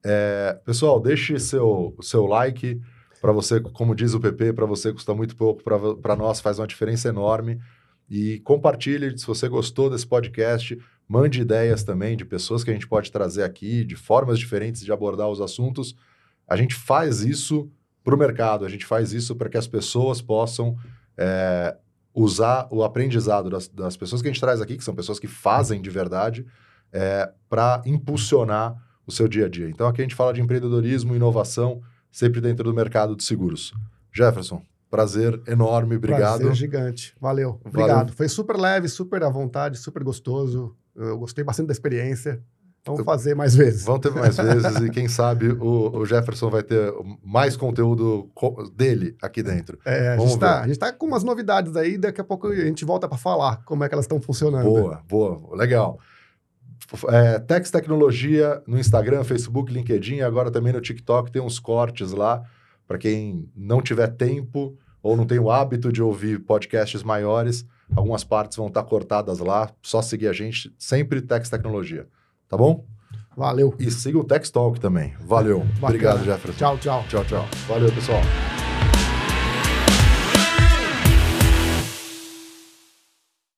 É, pessoal, deixe seu, seu like, para você, como diz o PP, para você custa muito pouco, para nós faz uma diferença enorme. E compartilhe se você gostou desse podcast, mande ideias também de pessoas que a gente pode trazer aqui, de formas diferentes de abordar os assuntos. A gente faz isso para o mercado, a gente faz isso para que as pessoas possam é, usar o aprendizado das, das, pessoas que a gente traz aqui, que são pessoas que fazem de verdade, é, para impulsionar o seu dia a dia. Então aqui a gente fala de empreendedorismo, inovação sempre dentro do mercado de seguros. Jefferson, prazer enorme, obrigado. Prazer gigante, valeu, obrigado. Valeu. Foi super leve, super à vontade, super gostoso. Eu gostei bastante da experiência. Vamos fazer mais vezes. Vamos ter mais vezes e quem sabe o, o, Jefferson vai ter mais conteúdo dele aqui dentro. É, a, Vamos gente tá, a gente tá com umas novidades aí, daqui a pouco a gente volta para falar como é que elas estão funcionando. Boa, boa, legal. É, Tex Tecnologia no Instagram, Facebook, LinkedIn, agora também no TikTok tem uns cortes lá para quem não tiver tempo ou não tem o hábito de ouvir podcasts maiores, algumas partes vão estar tá cortadas lá, só seguir a gente, sempre Tex Tecnologia, tá bom? Valeu. E siga o Tex Talk também. Valeu. Bacana. Obrigado, Jefferson. Tchau, tchau. Tchau, tchau. Valeu, pessoal.